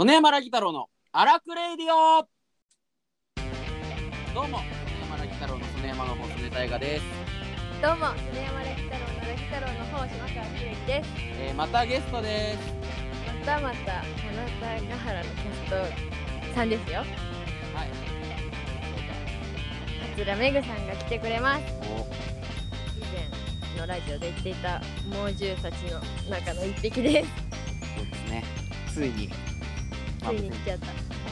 曽根山ラギ太郎の荒くレイディオどうも曽根山ラギ太郎の曽根山の方曽根大河です、どうも、曽根山ラギ太郎のラキ太郎の方、島川ひるきです。えー、またゲストですまたまた、花田ヶ原のキャストさんですよ。はい桂めぐさんが来てくれます。お以前のラジオで言っていた猛獣たちの中の一匹です。そうですねついについに来ちゃった。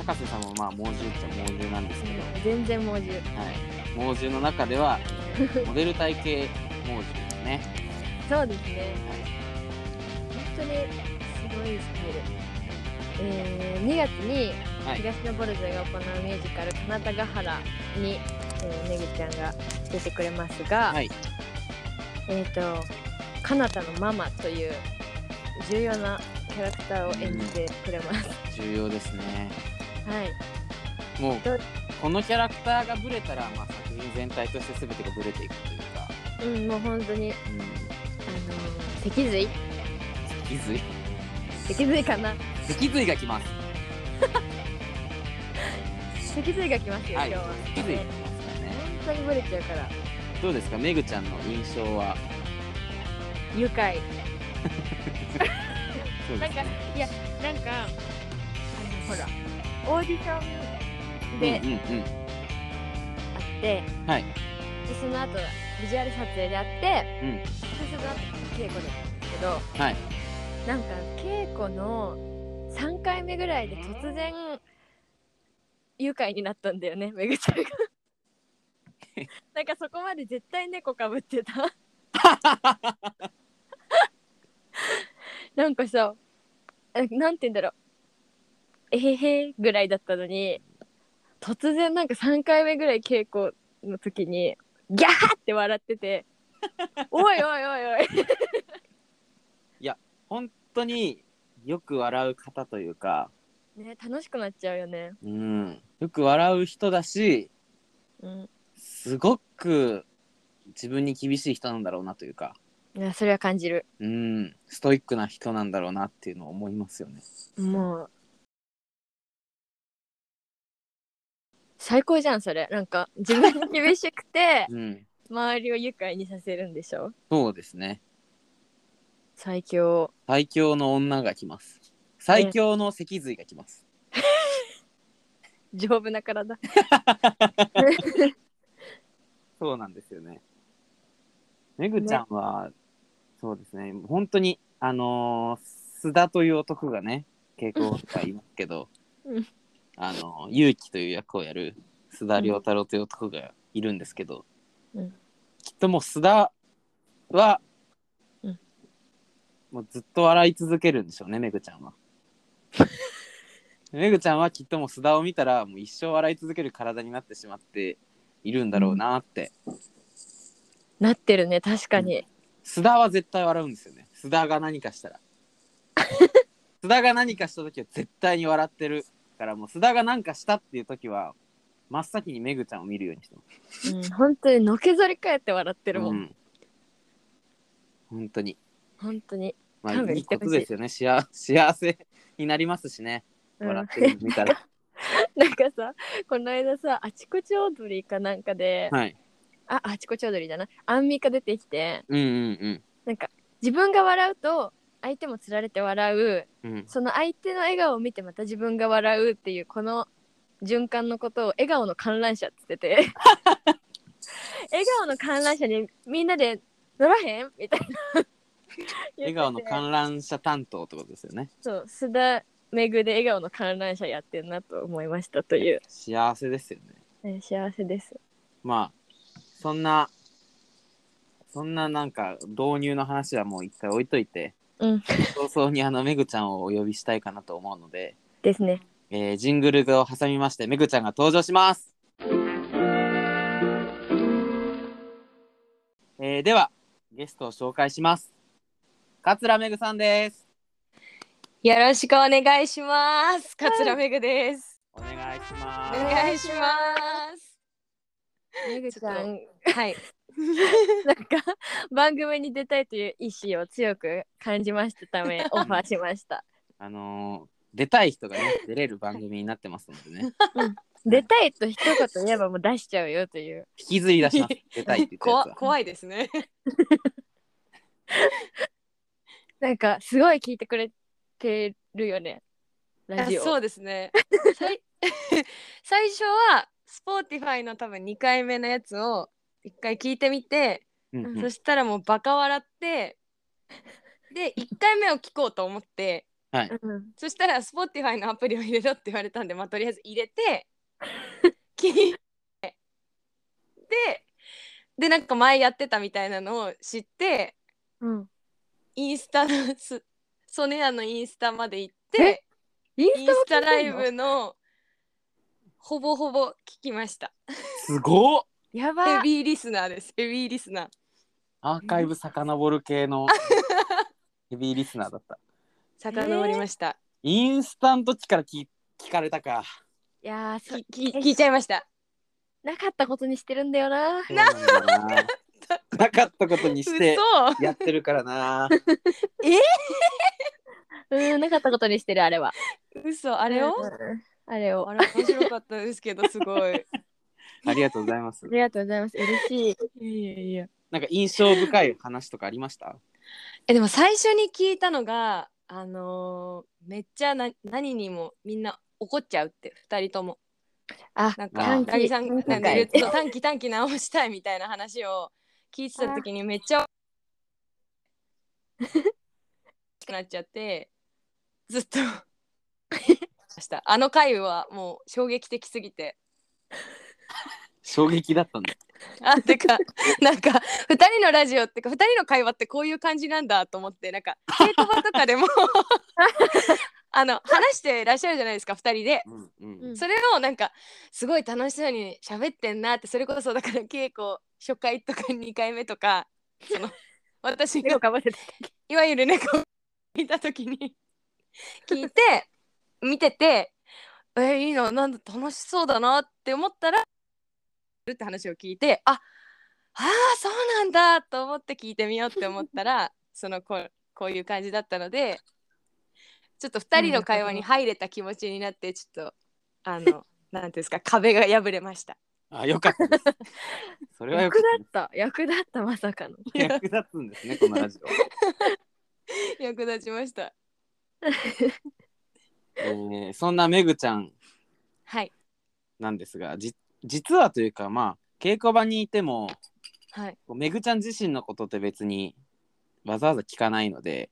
高瀬さんもまあ猛獣っちゃ猛獣なんですけど、全然猛獣。はい、猛獣の中では モデル体型猛獣ですね、そうですね。はい本当にすごいスタイル。えー、2月にはい東のボルゾイが行うミュージカル「花田ヶ原に」えーめぐちゃんが出てくれますが、はいえっ、とかなたのママという重要なキャラクターを演じてくれます。重要ですね。はい。もうどこのキャラクターがブレたら、まあ、作品全体として全てがブレていくというか、うん、もう本当に、うん、あのー脊髄？脊髄？脊髄かな？脊髄がきます。脊髄が来ますよ、はい。今日は。脊髄がねきますからね。本当にブレちゃうから。どうですか？めぐちゃんの印象は？愉快。そうです。なんか、いや、なんか、あの、ほら、オーディションでうんうんうん。あって、はい。でその後ビジュアル撮影であって、うん。でその後稽古だったんですけどはい。なんか稽古の3回目ぐらいで突然愉快になったんだよねめぐちゃんが。なんかそこまで絶対猫かぶってた なんかさえなんて言うんだろう。えへへぐらいだったのに突然なんか3回目ぐらい稽古の時にギャーって笑ってておいおいおいおい。本当によく笑う方というか、ね楽しくなっちゃうよね。うん、よく笑う人だしうん。すごく自分に厳しい人なんだろうなというか、いやそれは感じるうん、ストイックな人なんだろうなっていうのを思いますよね。もう最高じゃんそれなんか自分に厳しくて うん、周りを愉快にさせるんでしょ？そうですね。最強最強の女が来ます。最強の脊髄が来ます。丈夫な体 そうなんですよね。めぐちゃんは、そうですね、本当に、あのー須田という男がね、稽古とかいますけど、うん。あのー、勇気という役をやる須田亮太郎という男がいるんですけど、うん。きっともう須田は、うん。もうずっと笑い続けるんでしょうね、めぐちゃんは。めぐちゃんはきっともう須田を見たらもう一生笑い続ける体になってしまっているんだろうなって、なってるね確かに、須田は絶対笑うんですよね。須田が何かしたら。須田が何かした時は絶対に笑ってるからもう須田が何かしたっていう時は真っ先にめぐちゃんを見るようにしてます。うん、本当にのけぞり返って笑ってるもん、うん。本当に。本当に。まあい。いことですよね。幸幸せになりますしね。うん。笑ってるの見たら、なんかさこの間さあちこち踊りかなんかで、はいああちこち踊りだな。アンミカ出てきて。うんうんなんか自分が笑うと相手もつられて笑う。うん。うんその相手の笑顔を見てまた自分が笑うっていうこの循環のことを笑顔の観覧車って言ってて。笑顔の観覧車にみんなで乗らへんみたいな。笑顔の覧観覧車担当ってことですよね。そう須田めぐで笑顔の観覧車やってんなと思いましたという、幸せですよね。ね幸せです。まあそんなそんななんか導入の話はもう一回置いといてうん。早々にあのめぐちゃんをお呼びしたいかなと思うので、ですね。えージングルを挟みましてめぐちゃんが登場します、えーではゲストを紹介します。桂めぐさんです。よろしくお願いします。桂めぐです。お願いしおます。願いします。めぐちゃんはい。なんか番組に出たいという意思を強く感じましたため オファーしましたあのー出たい人がね出れる番組になってますのでね出たいと一言言えばもう出しちゃうよという。引きずり出します出たいって言ったや 怖いですね。なんかすごい聞いてくれてるよね。ラジオ。あそうですね。さい最初は Spotify の多分2回目のやつを1回聞いてみて、うんうんそしたらもうバカ笑ってで1回目を聞こうと思ってはいうん。そしたら Spotify のアプリを入れろって言われたんで、まあ、とりあえず入れて聞いてででなんか前やってたみたいなのを知ってうん。インスタのすソネアのインスタまで行ってインインスタライブのほぼほぼ聞きました。すごっやばヘビーリスナーです。ヘビーリスナー。アーカイブ遡る系の ヘビーリスナーだった遡りました。インスタの時から聞聞かれたかいやーそきき聞いちゃいました。なかったことにしてるんだよな。なななかったことにして嘘やってるからな うん、なかったことにしてるあれは。嘘あれを、うんあれを。あれ面白かったですけどすごい。ありがとうございますありがとうございます。嬉しい。いやいやいや。なんか印象深い話とかありました？えでも最初に聞いたのがあのーめっちゃな何にもみんな怒っちゃうって二人とも。あ、なんあかラギさん短期なんか短期短期直したいみたいな話を聞いてた時にめっちゃ くなっちゃってずっとした。あの回はもう衝撃的すぎて。衝撃だったんだ。あてかなんか2人のラジオってか2人の会話ってこういう感じなんだと思ってなんか稽古場とかでもあの話してらっしゃるじゃないですか2人で。うんうん。うん。それをなんかすごい楽しそうに喋ってんなってそれこそだから稽古初回とか2回目とかその私が いわゆる猫を見た時に聞いて見ててえーいいななんだ楽しそうだなって思ったらって話を聞いてああーそうなんだと思って聞いてみようって思ったら そのこうこういう感じだったのでちょっと2人の会話に入れた気持ちになってちょっとあの なんていうんですか壁が破れました。あよかったです それはよか役った立った。役立った、まさかの。役立つんですねこのラジオ役立ちました。えーそんなめぐちゃんはいなんですがじ実はというかまあ稽古場にいてもはいめぐちゃん自身のことって別にわざわざ聞かないので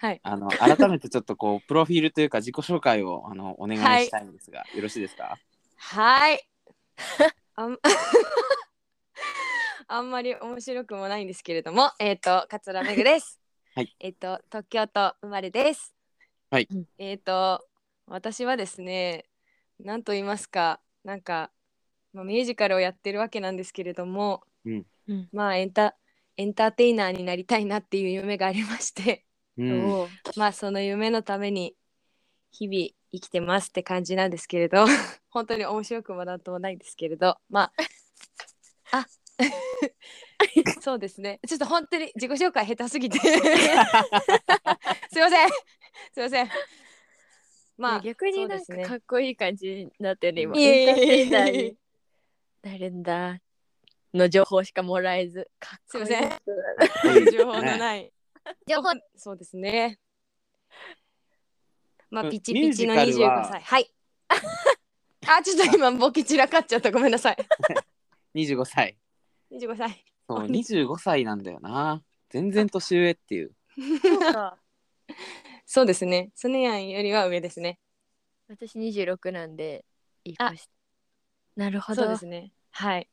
はい。あの改めてちょっとこう プロフィールというか自己紹介をあのお願いしたいんですが、よろしいですか？はい。あん あんまり面白くもないんですけれども、えっ、と、桂めぐです。はい。えっ、と、東京都生まれです。はい。えっ、と、私はですね、なんと言いますか、なんか、まあ、ミュージカルをやってるわけなんですけれども、うん。うん。まあエンタ、エンターテイナーになりたいなっていう夢がありまして、うん。まあその夢のために日々生きてますって感じなんですけれど 本当に面白くもなんともないんですけれどまあ あ。そうですね。ちょっと本当に自己紹介下手すぎて。すいませんすいません。まあ逆になんかそうですね。かっこいい感じになってる今。なるんだ。の情報しかもらえず。かっこいい。すいません。情報のない情報。そうですね。まうんあピチピチのミュージカルは。25歳。はい。あちょっと今ボケ散らかっちゃった。ごめんなさい。25歳。25歳。そう25歳なんだよな。全然年上っていう。そうかそうですね。スネヤンよりは上ですね。私26なんで、いいあかしなるほど。そうですね。はい。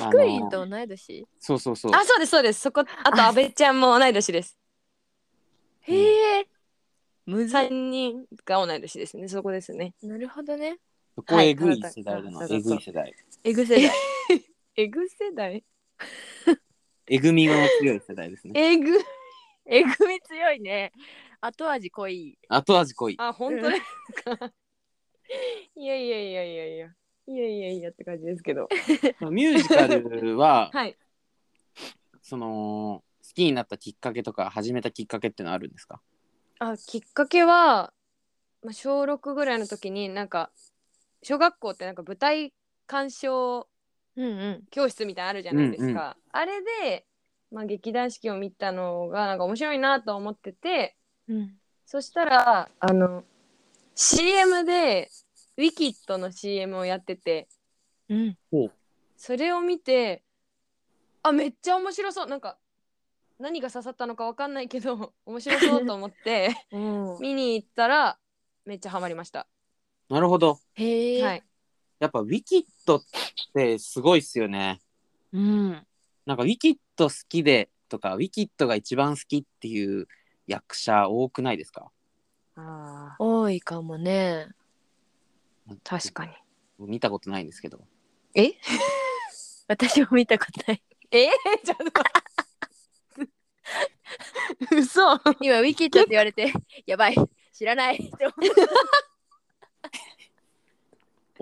あクイーンのと同い年？そうそうそうあ、そうです、そうです。そこ、あと、あ阿部ちゃんも同い年です。へえ。むず人が同い年ですね。そこですね。なるほどね。そこえぐい世代だな、はいえぐい世代エグ世代。えぐ世代？えぐみの強い世代ですねえぐ。えぐみ強いね。後味濃い。後味濃いあ、本当ですか。いやいやいやいやいや。いやいやいやって感じですけど。ミュージカルは、はい。その好きになったきっかけとか始めたきっかけってのはあるんですか？あきっかけは、まあ、小6ぐらいの時になんか小学校ってなんか舞台鑑賞うんうん教室みたいなのあるじゃないですか、うんうんあれで、まあ、劇団四季を見たのがなんか面白いなと思っててうん。そしたらあの CM でウィキッドの CM をやっててうん。それを見てあめっちゃ面白そう。なんか何が刺さったのかわかんないけど 面白そうと思って うん。見に行ったらめっちゃハマりました。なるほど。へえ、はい、やっぱウィキッドってすごいっすよね。うんなんかウィキッド好きでとか、ウィキッドが一番好きっていう役者多くないですか？あ多いかもね。確かに。見たことないんですけど。え？私も見たことない。え？ちょっと 嘘。今ウィキッドって言われてやばい。知らない。って思っ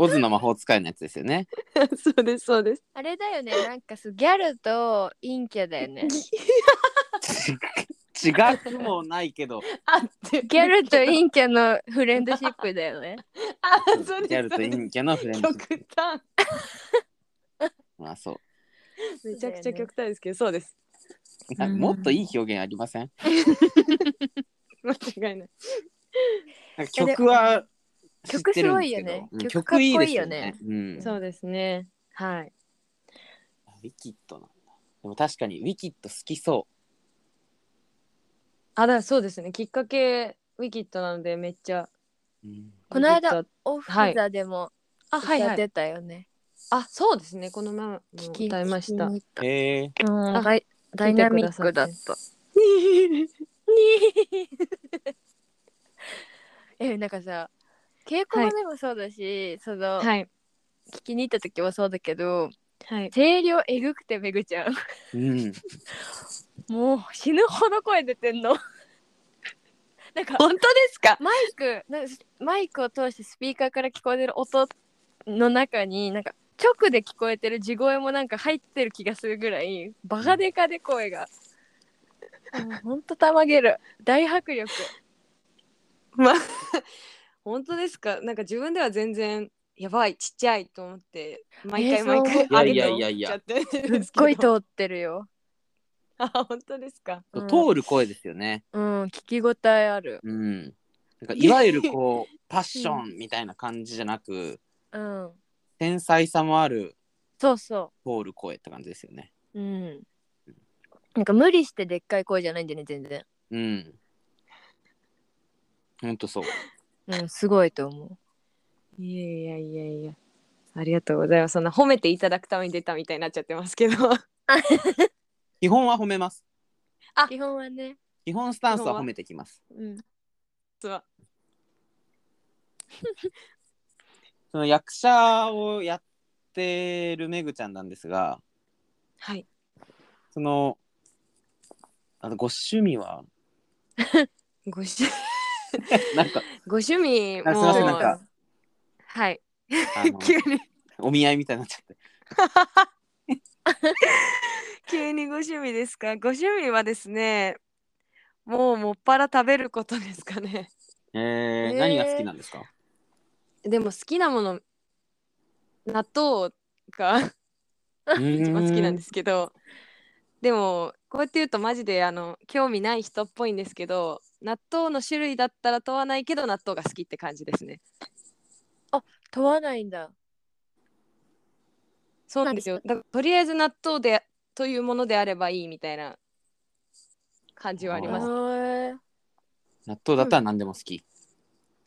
オズの魔法使いのやつですよね。そうですそうです。あれだよねなんかすギャルと陰キャだよね 違くもないけど、あってギャルと陰キャのフレンドシップだよね あそうですギャルと陰キャのフレンドシッ極端プ。まあそう。めちゃくちゃ極端ですけどそうですなんかもっといい表現ありません間違いないなんか曲は曲すごいよね。うん曲かっこいいよね。そうですね。はい。ウィキッドなんだ。でも確かにウィキッド好きそあだそうですね。きっかけウィキッドなのでめっちゃう。うん、この間オフザでもあはいはい。歌ってたよね、あそうですね。この前も聞き歌い。ましたへえうん。あダイダイナミックだった。えなんかさ稽古場でもそうだし、その、はい。聞きに行った時もそうだけどはい。声量えぐくてめぐちゃん。うん。もう死ぬほど声出てんの。なんか本当ですか？マイクなんかマイクを通してスピーカーから聞こえてる音の中になんか直で聞こえてる地声もなんか入ってる気がするぐらいバカデカで声が。もうほんとたまげる。大迫力。まあ本当ですか？なんか自分では全然やばいちっちゃいと思って毎えー回毎回そう。思う上げていやいやいや。すっごい通ってるよ。あ本当ですか？うん通る声ですよね。うん聞き応えある。うん。なんかいわゆるこう パッションみたいな感じじゃなく、うん。繊細さもあるそうそ通る声って感じですよね。ううん。なんか無理してでっかい声じゃないんだよね全然。うん。ほんとそう。うんすごいと思う。いやいやいやいや。ありがとうございます。そんな褒めていただくために出たみたいになっちゃってますけど。基本は褒めます。あ。基本はね。基本スタンスは褒めてきます。うん。そう。その役者をやってるめぐちゃんなんですが、はい。その、あのご趣味は、ご趣 なんか、ご趣味あすいませんもなんか。はい。あの 急に。お見合いみたいになっちゃって。急にご趣味ですか？ご趣味はですねもうもっぱら食べることですかね。えーえー。何が好きなんですか？でも好きなもの納豆が一番好きなんですすけど。でもこうやって言うとマジであの興味ない人っぽいんですけど納豆の種類だったら問わないけど納豆が好きって感じですね。問わないんだ。そうなんですよ。だからとりあえず納豆でというものであればいいみたいな感じはあります。納豆だったら何でも好き。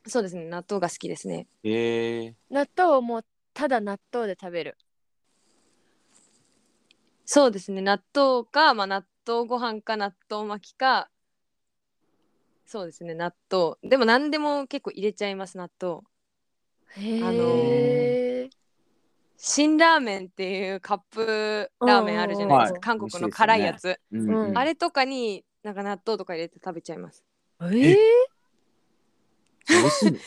そうですね。納豆が好きですね。えー、納豆をもうただ納豆で食べる。そうですね。納豆か、まあ、納豆ご飯か納豆巻きかそうですね納豆。でも何でも結構入れちゃいます納豆。へあのえ辛ラーメンっていうカップラーメンあるじゃないですか、はい韓国の辛いやつ、うんうん。あれとかになんか納豆とか入れて食べちゃいます。え？ー、美味しいね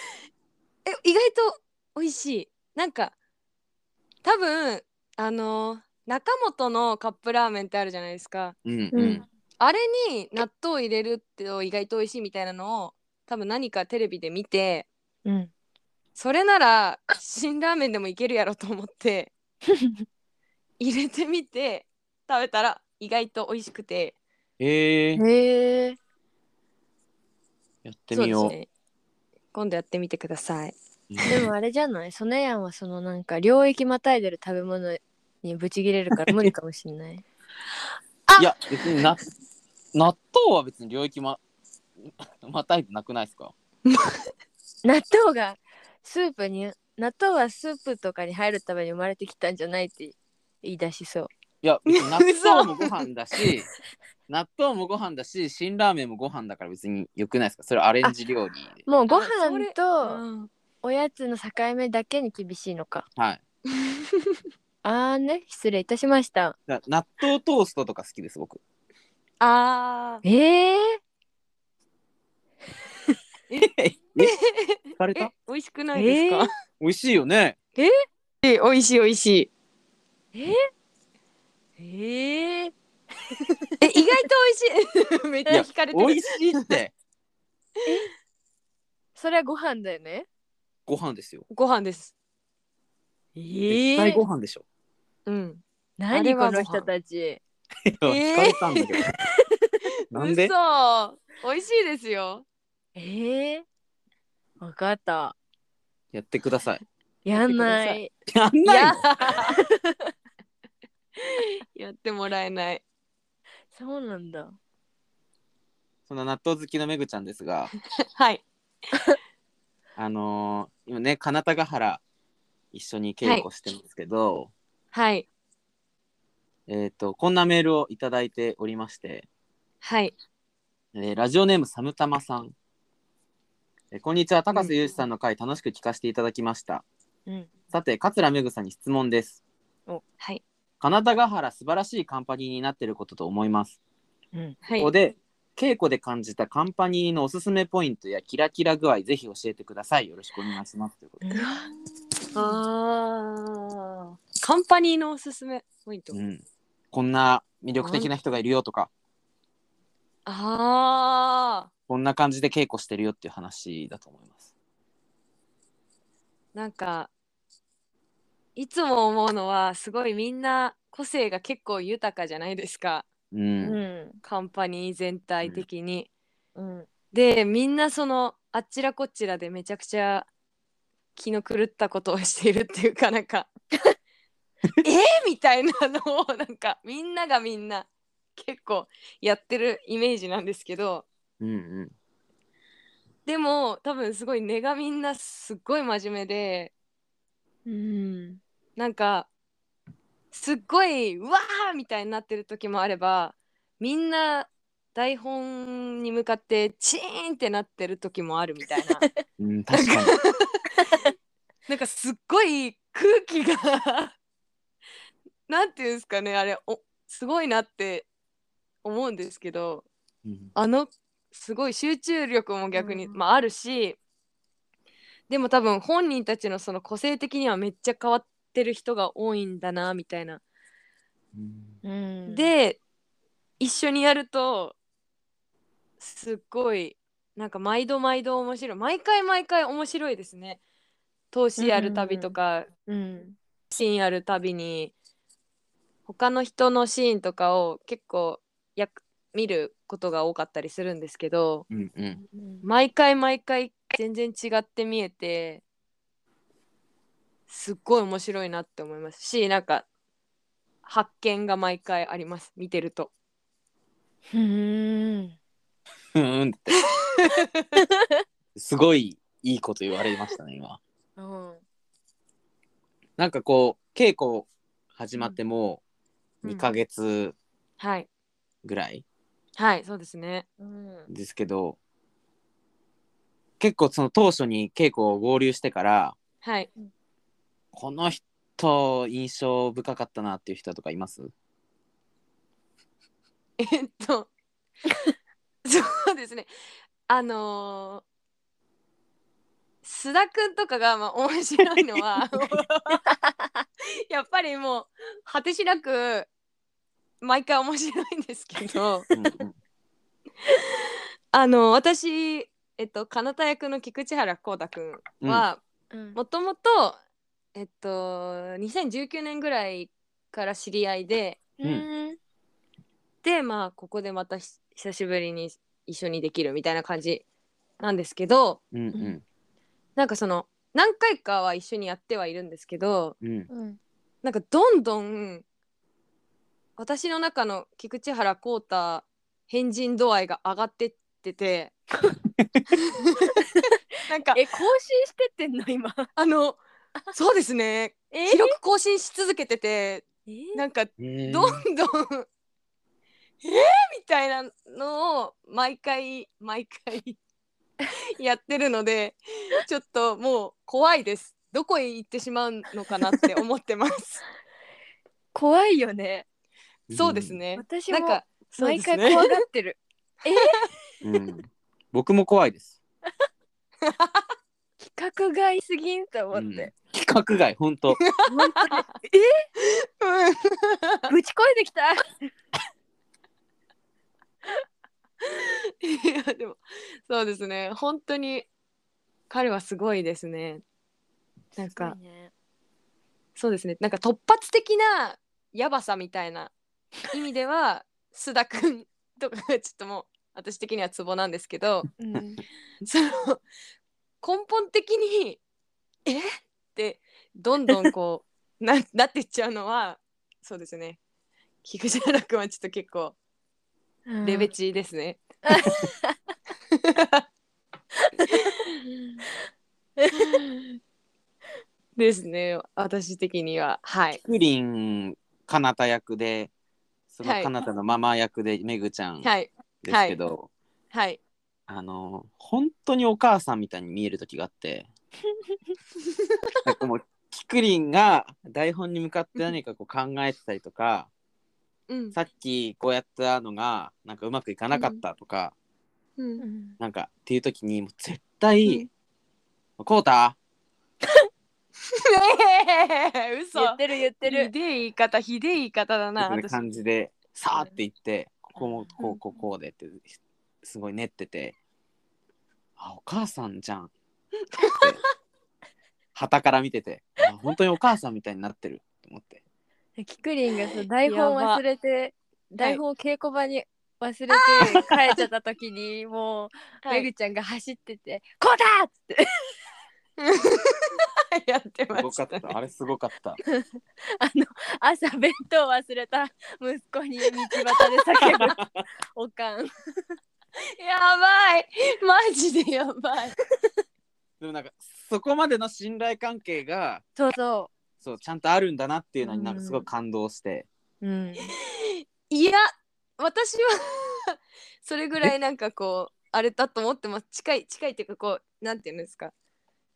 え意外と美味しい。なんか多分あの中本のカップラーメンってあるじゃないですか。うんううんん。あれに納豆入れると意外と美味しいみたいなのを多分何かテレビで見てうん。それなら辛ラーメンでもいけるやろと思って 入れてみて食べたら意外と美味しくて。えー、へえやってみよう。ね。今度やってみてください。でもあれじゃない？ソネヤンはそのなんか領域またいでる食べ物にブチギレるから無理かもしんない。いや、別にな納豆は別に領域ま、またいてなくないですか？納豆がスープに納豆はスープとかに入るために生まれてきたんじゃないって言い出しそう。いや、別に納豆もご飯だし、納豆もご飯だし、辛ラーメンもご飯だから別に良くないですか？それアレンジ料理で。もうご飯とうん。おやつの境目だけに厳しいのか。はい。あーね失礼いたしました。だ納豆トーストとか好きです、僕。あー。えー、え聞かれえた美味しくないですか、美味しいよね。え？美味しい美味しい。え？え え意外と美味しい。めっちゃ惹かれてる。美味しいって。それはご飯だよね？ご飯ですよ。ご飯です。え絶対ご飯でしょ。うん。あ何れはこの人たち 聞かれたんだけど。なんで？嘘。美味しいですよ。えー、わかった。やってください。やんない。やんないの？やってもらえない。そうなんだ。その納豆好きのめぐちゃんですが、はい。あのー今ね、金田ヶ原一緒に稽古してますけど、はいえっ、と、こんなメールをいただいておりまして、はい。えーラジオネームサムタマさん。えーこんにちは、高瀬裕二さんの回、楽しく聞かせていただきました。うん。さて、桂めぐさんに質問です。はい。金田ヶ原、素晴らしいカンパニーになっていることと思います。うん。はい。ここで、稽古で感じたカンパニーのおすすめポイントやキラキラ具合、ぜひ教えてください。よろしくお願いします。ということで。あー。カンパニーのおすすめポイント、うん、こんな魅力的な人がいるよとか、あこんな感じで稽古してるよっていう話だと思います。ーなんかいつも思うのはすごいみんな個性が結構豊かじゃないですか。うん。うん。カンパニー全体的に。うん。でみんなそのあっちらこっちらでめちゃくちゃ気の狂ったことをしているっていうかなんか えー、みたいなのをなんかみんながみんな結構やってるイメージなんですけど。うんうん。でも多分すごい根がみんなすっごい真面目で。うん。なんかすっごいうわーみたいになってる時もあればみんな台本に向かってチーンってなってる時もあるみたいな。うん、確かに。なんかすっごい空気がなんていうんですかねあれおすごいなって思うんですけどうん。あのすごい集中力も逆に、うんまあ、あるしでも多分本人たちのその個性的にはめっちゃ変わってる人が多いんだなみたいな。うん。うんで一緒にやるとすっごいなんか毎度毎度面白い。毎回毎回面白いですね。投資やるたびとか、うん。シーンやるたびに他の人のシーンとかを結構やく見ることが多かったりするんですけどうんうん。うん毎回毎回全然違って見えてすっごい面白いなって思いますしなんか発見が毎回あります見てると。うんふーんって。すごいいいこと言われましたね、今。うんなんかこう、稽古始まってもううん2ヶ月はい。ぐらい？はいそうですね。うん。ですけど、結構その当初に稽古を合流してから、はい。この人印象深かったなっていう人とかいます？えっと そうですね。あのー須田くんとかがまあ面白いのは やっぱりもう果てしなく毎回面白いんですけど。あの私えっとかなた役の菊池原光太くんはうん。もともとえっと2019年ぐらいから知り合いでうん。でまあここでまたひ久しぶりに一緒にできるみたいな感じなんですけどうん。うん。なんかその何回かは一緒にやってはいるんですけどうん。うん。なんかどんどん私の中の菊池原光太変人度合いが上がってってて。なんかえ更新してってんの今。あのそうですね。え？記録更新し続けててえ？なんかどんどんえー、みたいなのを毎回毎回 やってるのでちょっともう怖いです。どこへ行ってしまうのかなって思ってます。怖いよねそうですね。私もなんか毎回怖がってる。うんうん。僕も怖いです。規格外すぎんと思うん。って、規格外本当。本当ぶちこいできた。いやでもそうですね。本当に彼はすごいですね。なんかそうですね。なんか突発的なやばさみたいな意味では須田くんとかがちょっともう私的にはツボなんですけどうん。その根本的に「え？っ?」てどんどんこう ななっていっちゃうのはそうですね。菊池原くんはちょっと結構レベチですね。ですね。私的には。はい。クリンかなた役でそのはい。かなたのママ役でめぐちゃんではい。すけど、はい。あの本当にお母さんみたいに見える時があって なんかもうキクリンが台本に向かって何かこう考えてたりとかうん。さっきこうやったのがなんかうまくいかなかったとか、うん。うん。なんかっていう時にもう絶対「こうた？え嘘。言ってる言ってひるでえ言い方ひでえ言い方だなみたいな私。感じでさーって言ってここもこうこうこうでってすごい練っててあお母さんじゃん。って旗から見ててあ本当にお母さんみたいになってると思って。キクリンが台本忘れて台本を稽古場に忘れて帰っちゃった時にもうはい。めぐちゃんが走ってて「こうだ!」っつって やってますしごかった。たあれすごかった。あの朝弁当忘れた息子に道端で叫ぶ。おかん。やばい。マジでやばい。でもなんかそこまでの信頼関係がそうそそうちゃんとあるんだなっていうのにうんなんかすごい感動して、う、うん、いや私はそれぐらいなんかこうあれだと思ってます。近い近いっていうかこうなんていうんですか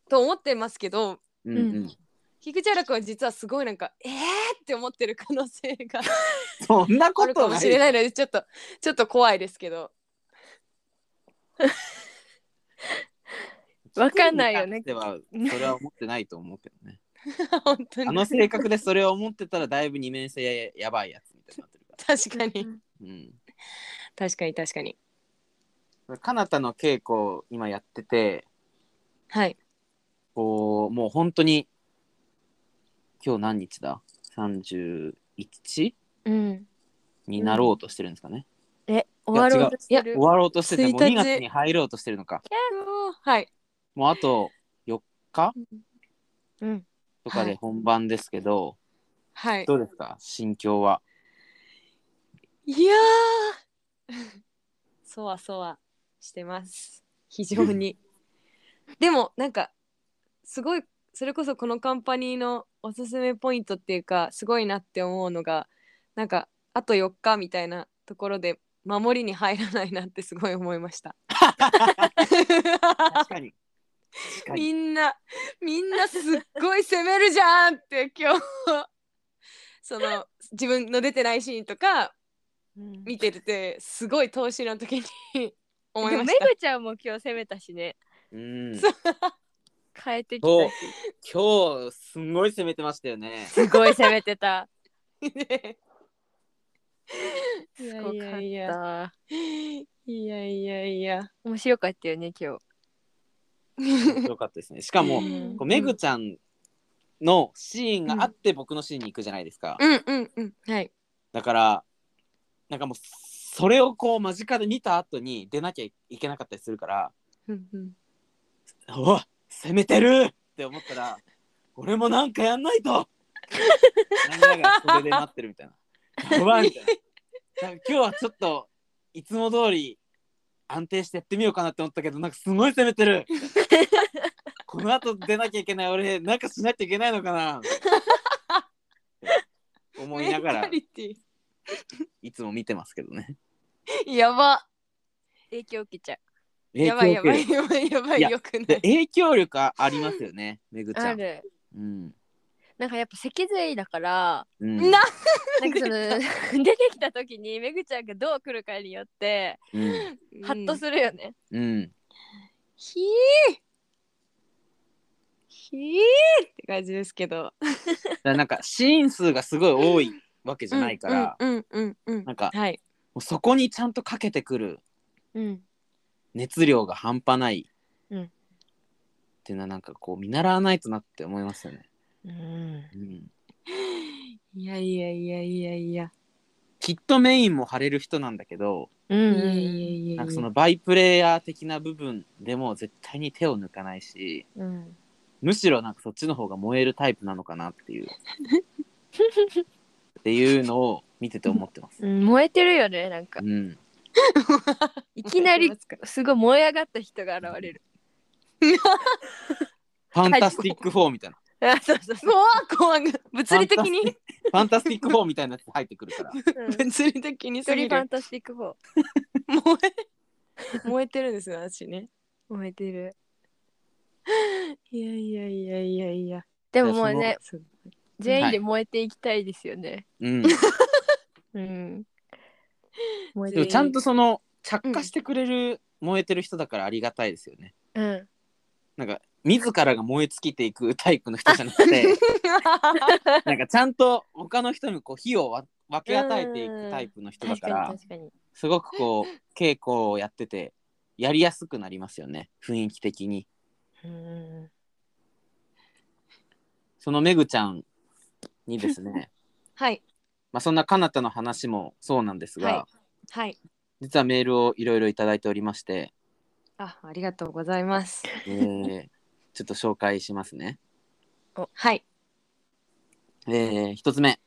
と思ってますけどうんうん。菊池原君は実はすごいなんかえーって思ってる可能性が そんなあるかもことないしれないのでちょっとちょっと怖いですけど。わかんないよね。ではそれは思ってないと思うけどね。本当に。あの性格でそれを思ってたらだいぶ二面性ややばいやつみたいになってるか確かに。ら。うん。確かに確かに。かなたの稽古今やってて、はいこう、もう本当に、今日何日だ ?31? うん、になろうとしてるんですかね。え終わろうとしていやる終わろうとしてて、もう1 2月に入ろうとしてるのか。はい。もうあと4日？うん。とかで本番ですけど、はい。どうですか？心境は。いやー。そわそわしてます。非常に。でもなんかすごいそれこそこのカンパニーのおすすめポイントっていうかすごいなって思うのがなんかあと4日みたいなところで守りに入らないなってすごい思いました。みんなみんなすっごい攻めるじゃんって今日その自分の出てないシーンとかうん。見ててすごい投資の時に思いました。ぐちゃんも今日攻めたしね。うん。変えてきたし今日、すんごい攻めてましたよね。すごい攻めてた。ね。すごかった。いやいやいや。いやいや面白かったよね今よかったですね。しかも、日こうめぐちゃんのシーンがあって僕のシーンに行くじゃないですか、うんうんうん。はい。だからなんかもうそれをこう間近で見た後に出なきゃいけなかったりするから。うんうん。うわ攻めてるって思ったら俺もなんかやんないと。みんながそれで待ってるみたいな。やばいみたいな。なんか今日はちょっといつも通り安定してやってみようかなって思ったけどなんかすごい攻めてる。この後出なきゃいけない俺なんかしなきゃいけないのかな。思いながら。いつも見てますけどね。ィやば。影響受けちゃやばいやばいやばいやばいよくない。で影響力ありますよねめぐちゃん、うある。うん。なんかやっぱ脊髄だからうん。ななんかその 出てきた時にめぐちゃんがどう来るかによってうん。ハッとするよね、うん。ひー。ひー。って感じですけど。なんかシーン数がすごい多いわけじゃないから、なんかはい。そこにちゃんとかけてくる。うん熱量が半端ない、うん。っていうのはなんかこう見習わないとなって思いますよね。うん。うん、いやいやいやいやいや。きっとメインも張れる人なんだけどういやいやんいや。なんかそのバイプレイヤー的な部分でも絶対に手を抜かないしうん。むしろなんかそっちの方が燃えるタイプなのかなっていう。っていうのを見てて思ってます。うん燃えてるよねなんか。うん、いきなりすごい燃え上がった人が現れる。ファンタスティック4みたいな。あそうそうそう、怖い怖い物理的に？ファンタスティック4みたいなやつ入ってくるから。うん、物理的に一人ファンタスティック4 燃え燃えてるんですよ私ね。燃えてる。いやいやいやいやいや。でももうね全員で燃えていきたいですよね、うん、うん 燃えでもちゃんととその着火してくれる燃えてる人だからありがたいですよね。うん。なんか自らが燃え尽きていくタイプの人じゃなくて なんかちゃんと他の人にこう火をわ分け与えていくタイプの人だ確かからに確かに。すごくこう稽古をやっててやりやすくなりますよね雰囲気的に。うん。そのめぐちゃんにですね はいまあそんなかなたの話もそうなんですが、はいはい実はメールをいろいろいただいておりまして、あありがとうございますえー ちょっと紹介しますね。はいえー、一つ目。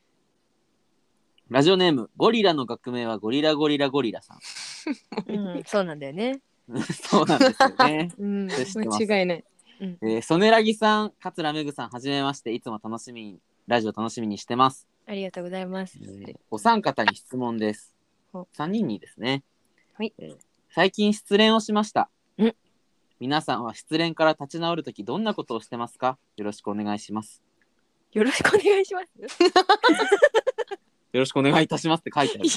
ラジオネーム、ゴリラの学名はゴリラゴリラゴリラさん。うん、そうなんだよね。そうなんですよね。うん、間違いないえー、ソネラギさん、桂めぐさん、はじめまして、いつも楽しみに、ラジオ楽しみにしてます。ありがとうございますえ。ーお三方に質問ですお。三人にですね。はいえー最近失恋をしましたん。皆さんは失恋から立ち直るときどんなことをしてますか？よろしくお願いします。よろしくお願いします？よろしくお願いいたしますって書いてある。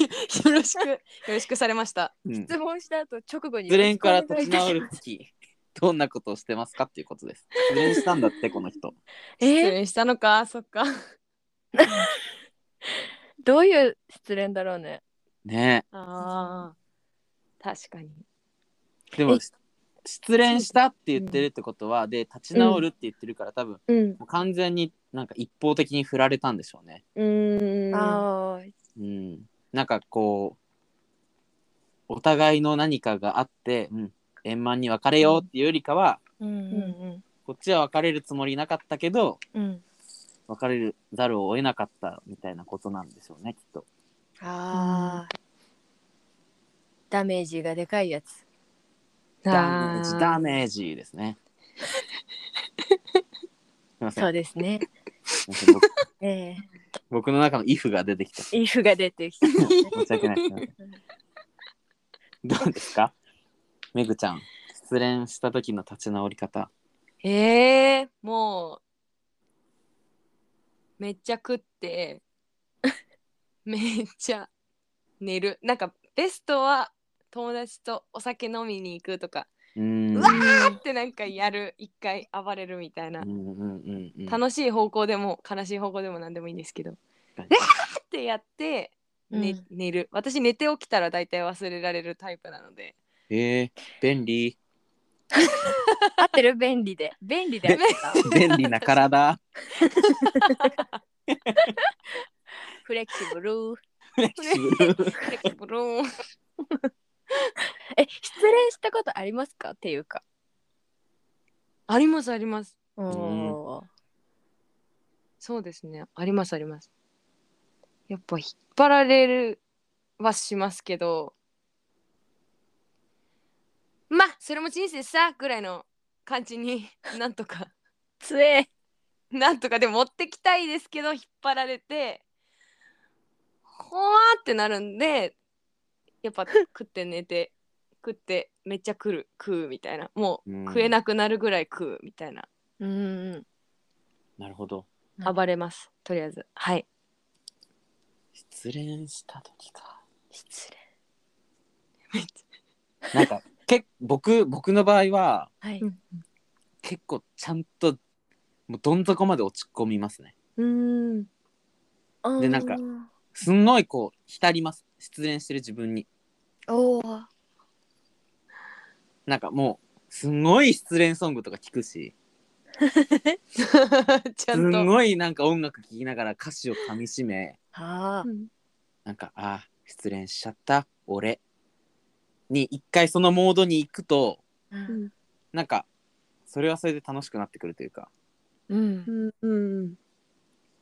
よろしくよろしくされましたうん質問した後直後に失恋から立ち直るときどんなことをしてますかっていうことです。失恋したんだって、この人。失え恋したのかそっかどういう失恋だろうね。ね。あー確かに。えでもえ失恋したって言ってるってことは、で立ち直るって言ってるから多分うん。もう完全になんか一方的に振られたんでしょうね。うん。ああ、うん、なんかこうお互いの何かがあって、うん、円満に別れようっていうよりかは、うん。うん。こっちは別れるつもりなかったけどうん。うん。別れるざるを得なかったみたいなことなんでしょうねきっと。ああ。ダメージがでかいやつ。ダメージダメージですね。すいませんそうですね。すいません僕ええ僕の中の「if」が出てきた。イフが出てきた。申し訳ないです。すいませんどうですか？めぐちゃん失恋した時の立ち直り方。えー、もうめっちゃ食って めっちゃ寝る。なんかベストは友達とお酒飲みに行くとかうわーってなんかやる。一回暴れるみたいな。うんうんうんうん楽しい方向でも悲しい方向でも何でもいいんですけど。うわーってやってねうん。寝る。私寝て起きたら大体忘れられるタイプなので。えー、便利合ってる？便利で。便利で合ってた便利な体。フレキシブルフレキシブルフレキシブルー。ンえ失恋したことありますか？っていうか。ありますあります。おーそうですね。ありますあります。やっぱ引っ張られるはしますけどまあそれも人生さぐらいの感じに なんとか。つえ。なんとかでも持ってきたいですけど引っ張られて。ほわーってなるんでやっぱ食って寝て食ってめっちゃ来る食うみたいな。もううん。食えなくなるぐらい食うみたいな、うんなるほど。うん暴れますとりあえず。はい。失恋した時か。失めっちなんかけ僕僕の場合ははい。うん。結構ちゃんともうどん底まで落ち込みますね。ゃうん。でなんかすんごいこう浸ります。失恋してる自分に。おおなんかもうすんごい失恋ソングとか聞くし。ちゃすごいなんか音楽聴きながら歌詞をかみしめ。なんかあー失恋しちゃった。俺に一回そのモードに行くとうん。なんかそれはそれで楽しくなってくるというか。うん。うんうん。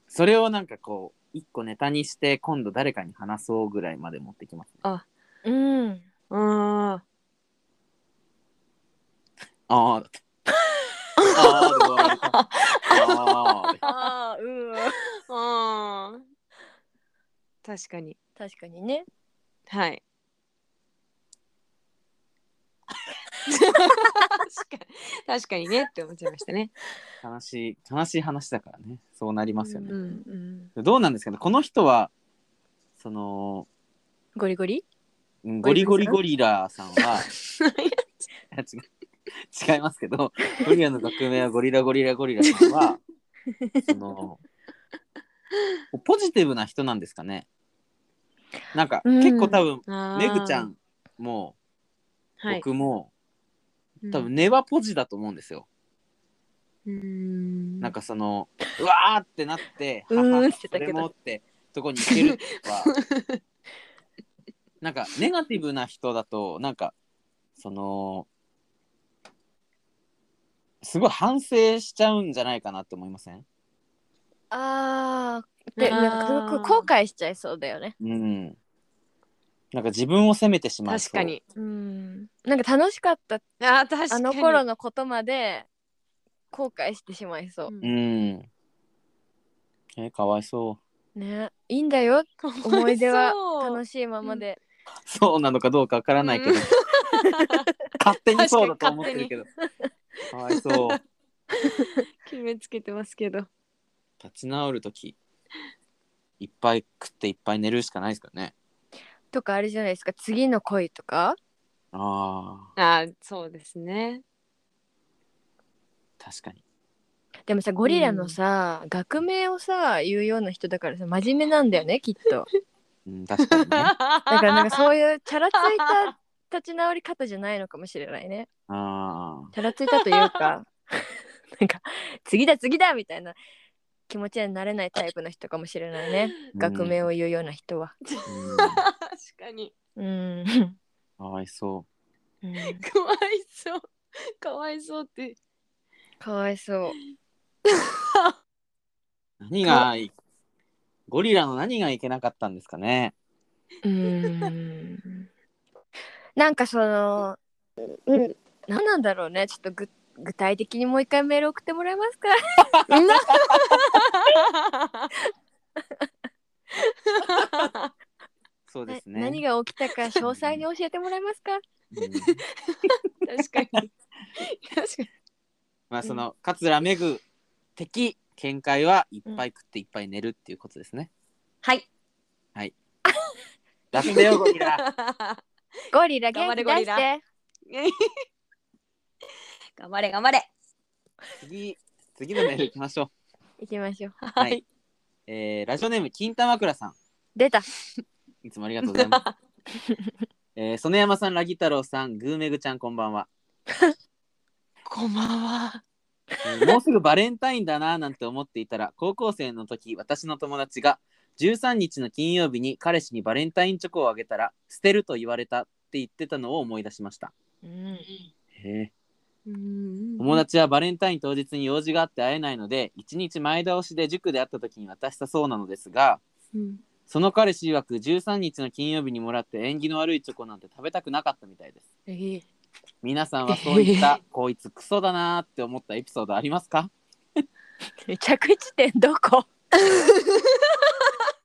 それをなんかこう一個ネタにして今度誰かに話そうぐらいまで持ってきます、ね、うん。あああだってああで終わりか。ああでああうん。ーあー。確かに。確かにね。はい確かに。確かにね。って思っちゃいましたね。悲しい悲しい話だからね。そうなりますよね、うんうんどうなんですかね。この人はそのゴリゴリ？うんゴリゴリゴリラさんは 違う違いますけどゴリラの革命はゴリラゴリラゴリラさんはそのポジティブな人なんですかね。なんか、うん。結構多分めぐちゃんもはい、僕も、うん多分根はポジだと思うんですよ、うん。なんかそのうわーってなって うーんははしてたけどってとこに行けるとは なんかネガティブな人だとなんかそのすごい反省しちゃうんじゃないかなって思いません？あー。であー。なんかすごく後悔しちゃいそうだよね。うんなんか自分を責めてしまう。確かに。う。ん。なんか楽しかった。あー確かに。あの頃のことまで後悔してしまいそう。うん。うん。えかわいそう。ね。いいんだよ。思い出は楽しいままで。そうなのかどうかわからないけど、うん。勝手にそうだと思ってるけど。かわいそう。決めつけてますけど。立ち直るときいっぱい食っていっぱい寝るしかないですからねとかあれじゃないですか。次の恋とか？あー。あーそうですね。確かに。でもさゴリラのさ、学名をさ言うような人だからさ真面目なんだよねきっと。うん確かにね。だからなんかそういうチャラついた立ち直り方じゃないのかもしれないね。あチャラついたというか。なんか次だ次だみたいな気持ちになれないタイプの人かもしれないね、ー学名を言うような人は。うん。確かに。うん、かわいそう。うん、かわいそう。かわいそうって。かわいそう。何がいゴリラの何がいけなかったんですかね。うーん。なんかその、うん、何なんだろうね。ちょっとぐ具体的にもう一回メール送ってもらえますか？そうですね。な何が起きたか詳細に教えてもらえますか？うん。確かに。確かに。まあその桂めぐ的見解はいっぱい食っていっぱい寝るっていうことですね、はい。出してよゴリラ。ゴリラ頑張元気出しれゴリラ。て頑張れ頑張れ。次次のメールいきましょう行きましょうはいえーラジオネーム金玉倉さん出たいつもありがとうございます。えー、曽根山さん、ラギ太郎さん、グーメグちゃん、こんばんは。こんばんは。えーもうすぐバレンタインだなぁなんて思っていたら、高校生の時、私の友達が13日の金曜日に彼氏にバレンタインチョコをあげたら、捨てると言われたって言ってたのを思い出しました。うんへえうん友達はバレンタイン当日に用事があって会えないので、1日前倒しで塾で会った時に渡したそうなのですが、うんその彼氏曰く13日の金曜日にもらって縁起の悪いチョコなんて食べたくなかったみたいです。えー皆さんはそういった、こいつクソだなーって思ったエピソードありますか？着地点どこ？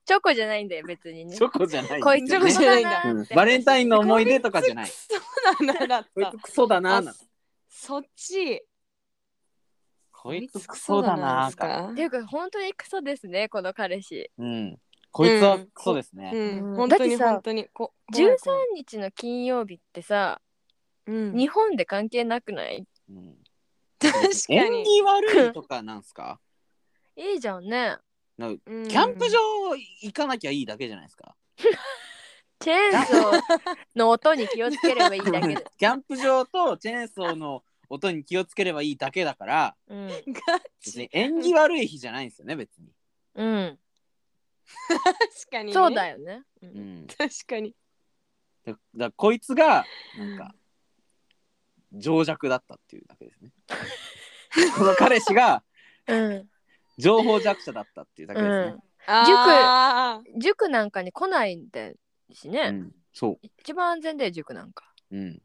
チョコじゃないんだよ別にねチョコじゃない。こいつチョコじゃないんバレンタインの思い出とかじゃない。そうなんだこいつ。クソだな。そっち。こいつクソだなーか。か？っていうか本当にクソですねこの彼氏。うん。こいつはクソですね。ううん。ん、本当にだってさ本当にこ13日の金曜日ってさうん、日本で関係なくない？うん。確か縁に、起悪いとかなんすか？いいじゃんね。なん。キャンプ場行かなきゃいいだけじゃないですか？チェーンソーの音に気をつければいいだけで キャンプ場とチェーンソーの音に気をつければいいだけだから、うんガ別チに縁起悪い日じゃないんですよね、別に。うん確かに、ね、そうだよねううんん。確かにだだからこいつが、なんか、情弱だったっていうだけですね。この彼氏がうん情報弱者だったっていうだけですね。あー塾なんかに来ないんだしね、うん、そ一番安全だよ塾なんかう。うん。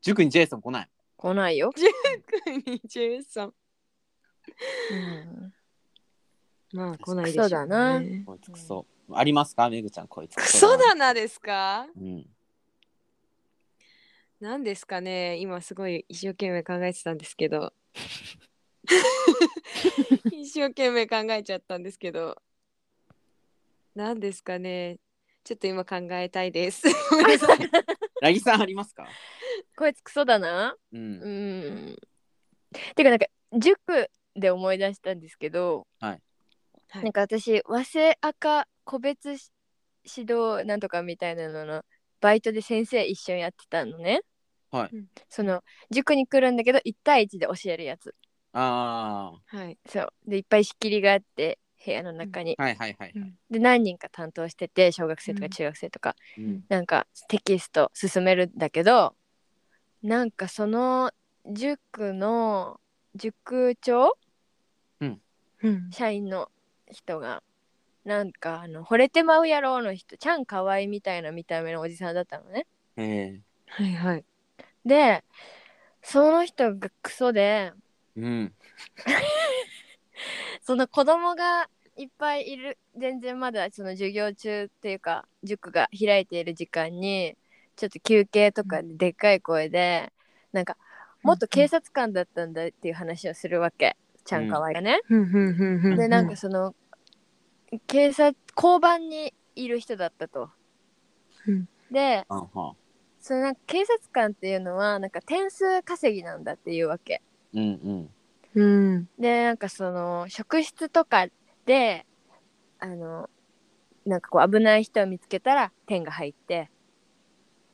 塾にジェイソン来ない。来ないよ、塾にジェイソンうん、まあ来ないでしょう、ね、クソだな。こいつクソ。ありますか？めぐちゃん、こいつクソだなですかうん。何ですかね。今すごい一生懸命考えてたんですけど。一生懸命考えちゃったんですけど。何ですかね。ちょっと今考えたいです。ごめんなさい。ラギさんありますか？こいつクソだな？う。うん。んてかなんか塾で思い出したんですけど、はい。なんか私和製赤個別し指導なんとかみたいなののバイトで先生一緒にやってたのね。はい。うん。その塾に来るんだけど1対1で教えるやつ。あはい。そう。でいっぱい仕切りがあって部屋の中に、あ。はいはいはい。うん。で何人か担当してて小学生とうん。か中学生とか、うん。なんかテキスト進めるんだけどなんかその塾の塾長？うん。社員の人がなんかあの惚れてまうやろうの人ちゃんかわいみたいな見た目のおじさんだったのね。えはいはい。でその人がクソでえうん。その子供がいっぱいいる全然まだその授業中っていうか塾が開いている時間にちょっと休憩とかででっかい声で、なんかもっと警察官だったんだっていう話をするわけ、ちゃんかわいがね。でなんかその警察交番にいる人だったと。うん。でそのなんか警察官っていうのはなんか点数稼ぎなんだっていうわけ。うん。うん。うん。でなんかその職質とかであのなんかこう危ない人を見つけたら点が入って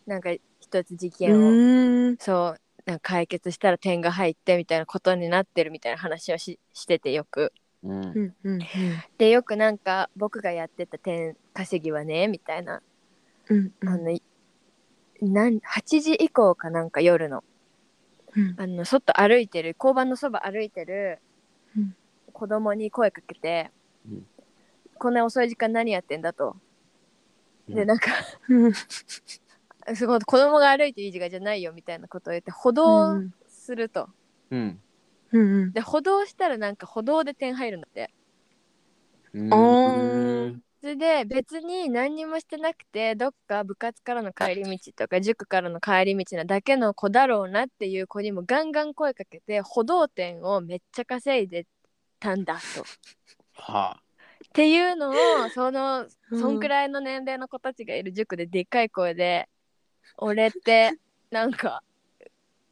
なんか一つ事件を、うん。そうなんか解決したら点が入ってみたいなことになってるみたいな話をししててよく。うん。でよくなんか僕がやってた点稼ぎはねみたいな、うんあのいなん8時以降かなんか夜の。うん。あの外歩いてる交番のそば歩いてるうん。子供に声かけて、うん。こんな遅い時間何やってんだと。うん。でなんかうんすごい子供が歩いていい時間じゃないよみたいなことを言って歩道すると。うん。うんで歩道したらなんか歩道で点入るんだって。うん。それで別に何にもしてなくてどっか部活からの帰り道とか塾からの帰り道なだけの子だろうなっていう子にもガンガン声かけて歩道点をめっちゃ稼いでたんだと。はあ。っていうのをそのうんそんくらいの年齢の子たちがいる塾ででっかい声で「俺ってなんか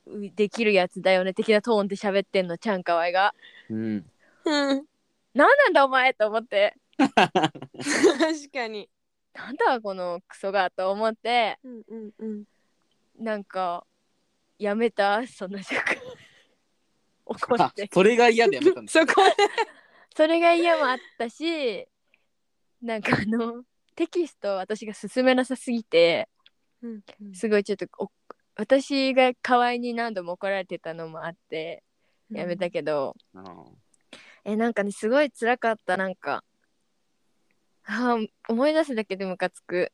うできるやつだよね」的なトーンで喋ってんのちゃんかわいが。うん。うん「何なんだお前!」と思って。確かに。なんだこのクソがと思って。うんうんうん。なんかやめたその塾怒っあて。それが嫌でやめたんですそこ。それが嫌もあったしなんかあのテキストを私が進めなさすぎてうんすごいちょっとお私が河合に何度も怒られてたのもあってやめたけど、うん。えなんかねすごい辛かったなんか。あー思い出すだけでムカつく。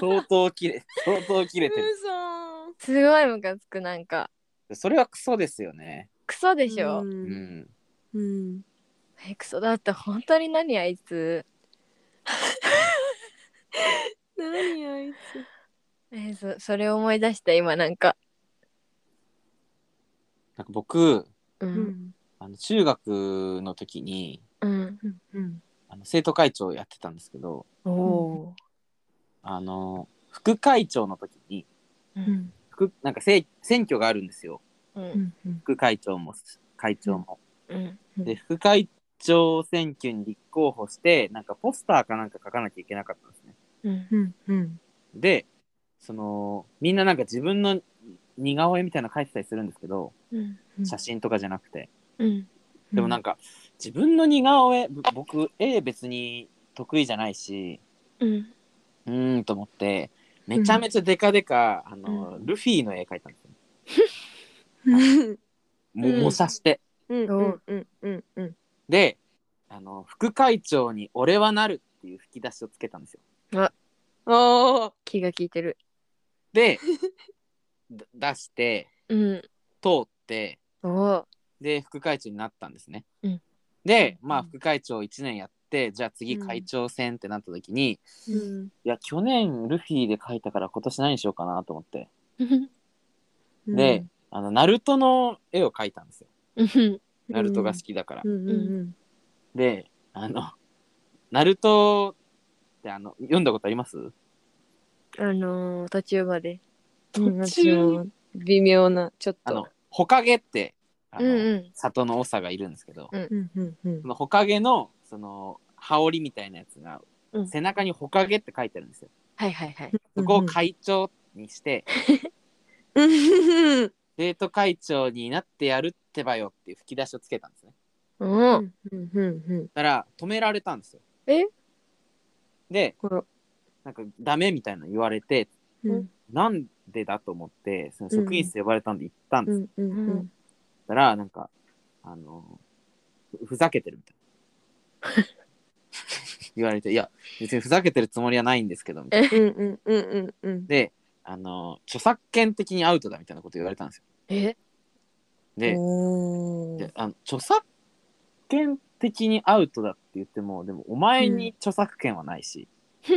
相当切れ相当切れてる。嘘。すごいムカつくなんか。それはクソですよね。クソでしょ、ううん。んうん。えクソ。だった本当に何あいつ？何あいつ。えーそそれを思い出した今なんか。なんか僕ううん。んあの中学の時にうん。うん。あの生徒会長をやってたんですけどおおあの副会長の時にーううん。ん副なんかせ選挙があるんですよ。ううん。んうん。副会長も会長も。うん。で副会長選挙に立候補してなんかポスターかなんか書かなきゃいけなかったんですね。うん。うん。うんでそのみんななんか自分の似顔絵みたいなの書いてたりするんですけどうん。うん写真とかじゃなくて。うん。でもなんか自分の似顔絵ぶ僕絵別に得意じゃないしうんうーんと思ってめちゃめちゃデカデカ、あのルフィの絵描いたんですよ。うん。もうん模写して。うん。うん。うん。うん。うん。であの副会長に「俺はなる」っていう吹き出しをつけたんですよ。おー。気が利いてる。で だ出してうん。通っておおで副会長になったんですね。うん。でまあ副会長1年やってじゃあ次会長選ってなった時に、いうん。や去年ルフィで描いたから今年何しようかなと思って。うん。で、あのナルトの絵を描いたんですよ。うん。ナルトが好きだから。うん。うん。であのナルトってあの読んだことあります？あのー途中まで。うん途中微妙なちょっと。あのほかげってあの、うんうん。里の長がいるんですけど、うんうんうんうん。そのほかげのその羽織みたいなやつが、うん。背中にほかげって書いてあるんですよ。はいはいはい。そこを会長にして、うん。生徒会長になってやるってばよっていう吹き出しをつけたんですね。ううん。んうんうんだから止められたんですよ。え？でこれなんかダメみたいなの言われてうん。なんでだと思ってその職員室呼ばれたんで行ったんです。うんうんうん。たらなんかあのふふざけてるみたいな。言われていや別にふざけてるつもりはないんですけどみたいな。うんうんうんうんうん。であの著作権的にアウトだみたいなこと言われたんですよ。え？でおー。であの著作権的にアウトだって言ってもでもお前に著作権はないし。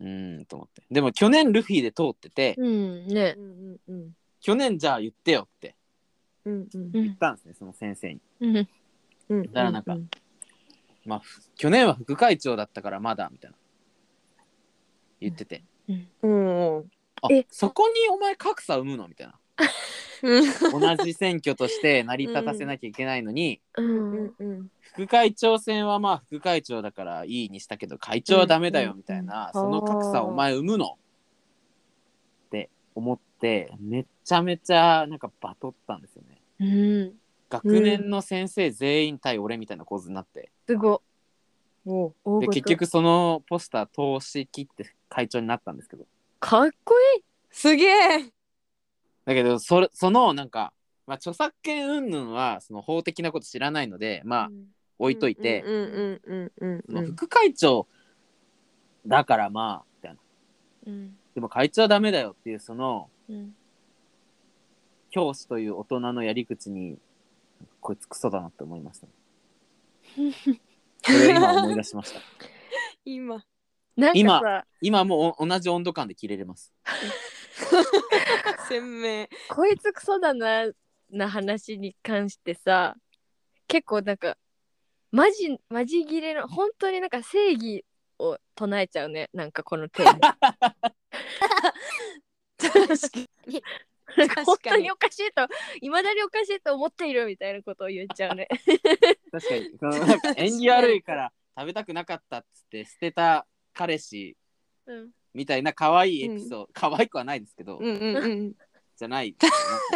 うーんと思って。でも去年ルフィで通っててうんね。うんうん去年じゃあ言ってよってうんうん。う言っんたんですねその先生に。うん。うんだからなんかまあふ去年は副会長だったからまだみたいな。言ってて、うんうん。あえそこにお前格差生むの？みたいな。うん同じ選挙として成り立たせなきゃいけないのに、ううんんうん副会長選はまあ副会長だからいいにしたけど会長はダメだよみたいな、うんうんその格差お前生むのって思ってめちゃめちゃなんかバトったんですよね。うん学年の先生全員対俺みたいな構図になって、すごで結局そのポスター通し切って会長になったんですけど。かっこい。すげえだけどそれそのなんか、まあ、著作権云々はその法的なこと知らないのでまあ置いといて、副会長だからまあみたいな。うん。でも会長はダメだよっていうそのうん。教師という大人のやり口にこいつクソだなって思いました、それを今思い出しました。今。今さ。今もお同じ温度感で切れれます 鮮明。こいつクソだなな話に関してさ結構なんかマジマジ切れの本当になんか正義を唱えちゃうね。なんかこのテーマ。確かに。本確かに当におかしいといまだにおかしいと思っているみたいなことを言っちゃうね。確かに。そのなんか縁起悪いから食べたくなかったっつって捨てた彼氏。うんみたいな可愛いエピソード、可愛くはないですけど、うんうんうん。じゃない。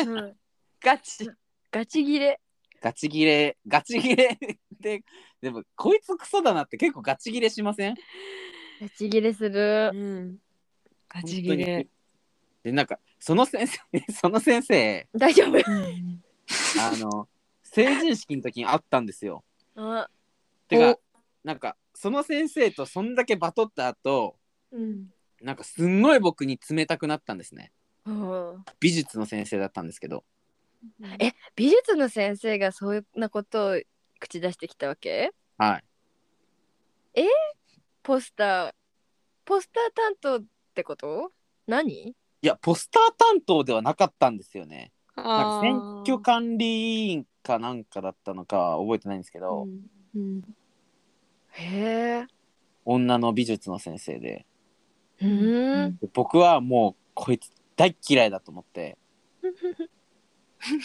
うん。ガチ。ガチギレ。ガチギレ。ガチギレ。ででもこいつクソだなって結構ガチギレしません？ガチギレする。うん。ガチ本当に。ギレでなんかその先生 その先生。大丈夫。あの成人式の時に会ったんですよ。あ。てかなんかその先生とそんだけバトった後うんなんかすんごい僕に冷たくなったんですね。うん。美術の先生だったんですけど。え美術の先生がそういうなことを口出してきたわけ？はい。ポスター。ポスター担当ってこと？何？いやポスター担当ではなかったんですよね。なんかあ選ー挙管理委員かなんかだったのかは覚えてないんですけど、うん。うん。へえ女の美術の先生でうん。で僕はもうこいつ大っ嫌いだと思って。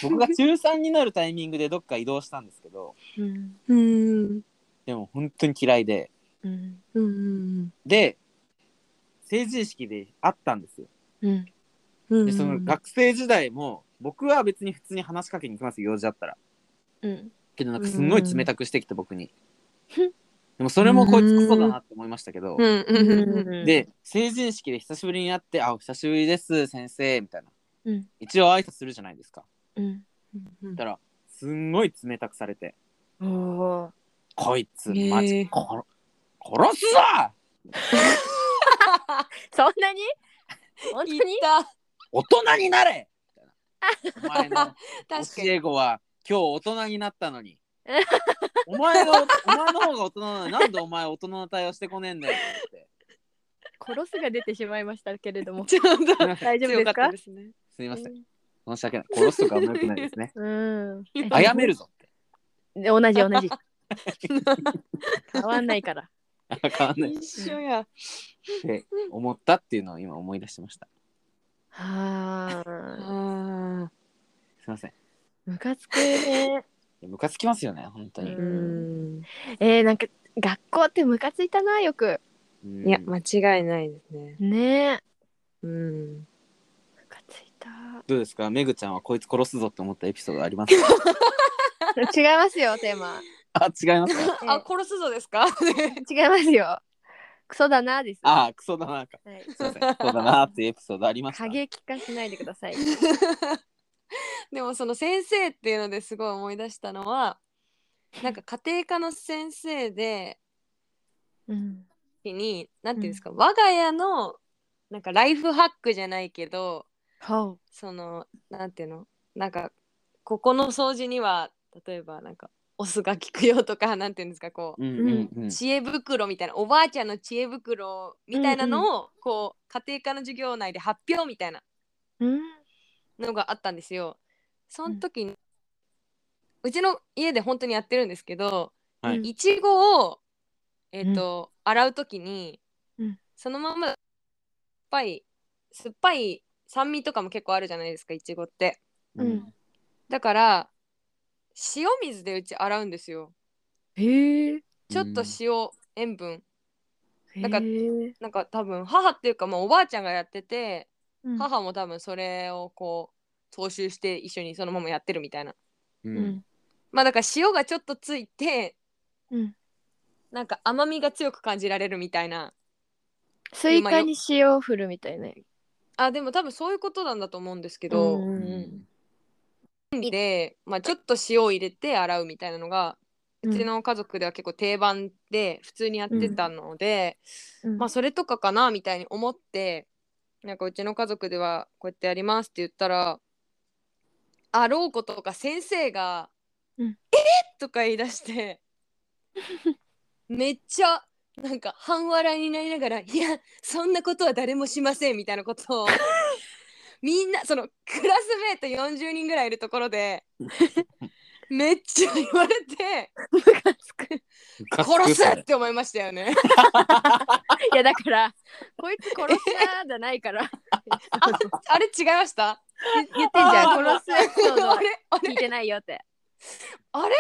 僕が中3になるタイミングでどっか移動したんですけど。うん。うんでも本当に嫌いで。うん。うんで成人式で会ったんですよ。うん。うん。でその学生時代も僕は別に普通に話しかけに行きますよ用事だったら。うん。けどなんかすんごい冷たくしてきて僕にでもそれもこいつクソだなって思いましたけど。で成人式で久しぶりに会って「あお久しぶりです先生」みたいな。うん。一応挨拶するじゃないですか。うん。うんだからすんごい冷たくされて。おお「こいつマジ殺殺すぞ! そんなに？本当に？言った。大人になれ!」みたいなお前の教にえ子は今日大人になったのにお前がお前の方が大人なのになんでお前大人の対応してこねえんだよって。殺すが出てしまいましたけれども。ちょっと大丈夫ですか？ったですね。すいません。申し訳ない。殺すとかは良くないですね。うん。殺めるぞって。で同じ同じ。変わんないから。変わんない。一緒や。って思ったっていうのを今思い出してました。はああすいません。ムカつくねムカつきますよね本当に。ーうん。えー、なんか学校ってムカついたなよく。うん。いや間違いないですね。ね。えうん。ムカついた。どうですか？めぐちゃんはこいつ殺すぞって思ったエピソードありますか？違いますよテーマ。あ違いますか？あ殺すぞですか？違いますよ。クソだなです。あクソだなか。はい、すいません。そうだなっていうエピソードありました？過激化しないでください でもその先生っていうのですごい思い出したのはなんか家庭科の先生でうん。時になんていうんですか、我が家のなんかライフハックじゃないけどはそのなんていうのなんかここの掃除には例えばなんかお酢が効くよとかなんていうんですかこう、うんうんうん。知恵袋みたいなおばあちゃんの知恵袋みたいなのを、こう家庭科の授業内で発表みたいな。うんのがあったんですよ。その時に、うちの家で本当にやってるんですけど、はい。うんいちごをえっ、と、洗う時に、うん。そのまま酸っぱい酸っぱい酸味とかも結構あるじゃないですかいちごって。うん。だから塩水でうち洗うんですよ。へえちょっと塩、塩分。なんかなんか多分母っていうかもうおばあちゃんがやってて、うん。母も多分それをこう踏襲して一緒にそのままやってるみたいな。うん。うん。まあだから塩がちょっとついてうん。なんか甘みが強く感じられるみたいな。スイカに塩を振るみたいなあでも多分そういうことなんだと思うんですけど、うんうんで、まあ、ちょっと塩を入れて洗うみたいなのがうちの家族では結構定番で普通にやってたので、うん。まあそれとかかなみたいに思ってなんかうちの家族ではこうやってやりますって言ったらあろうことか先生が「うんえっ!」とか言い出してめっちゃなんか半笑いになりながら「いやそんなことは誰もしません」みたいなことを みんなそのクラスメート40人ぐらいいるところでめっちゃ言われてムカつく。い殺すって思いましたよね。やだからこいつ殺すなじゃないから。あれ違いました？言ってんじゃん。殺すエピソーあれ？聞いてないよって。あれ？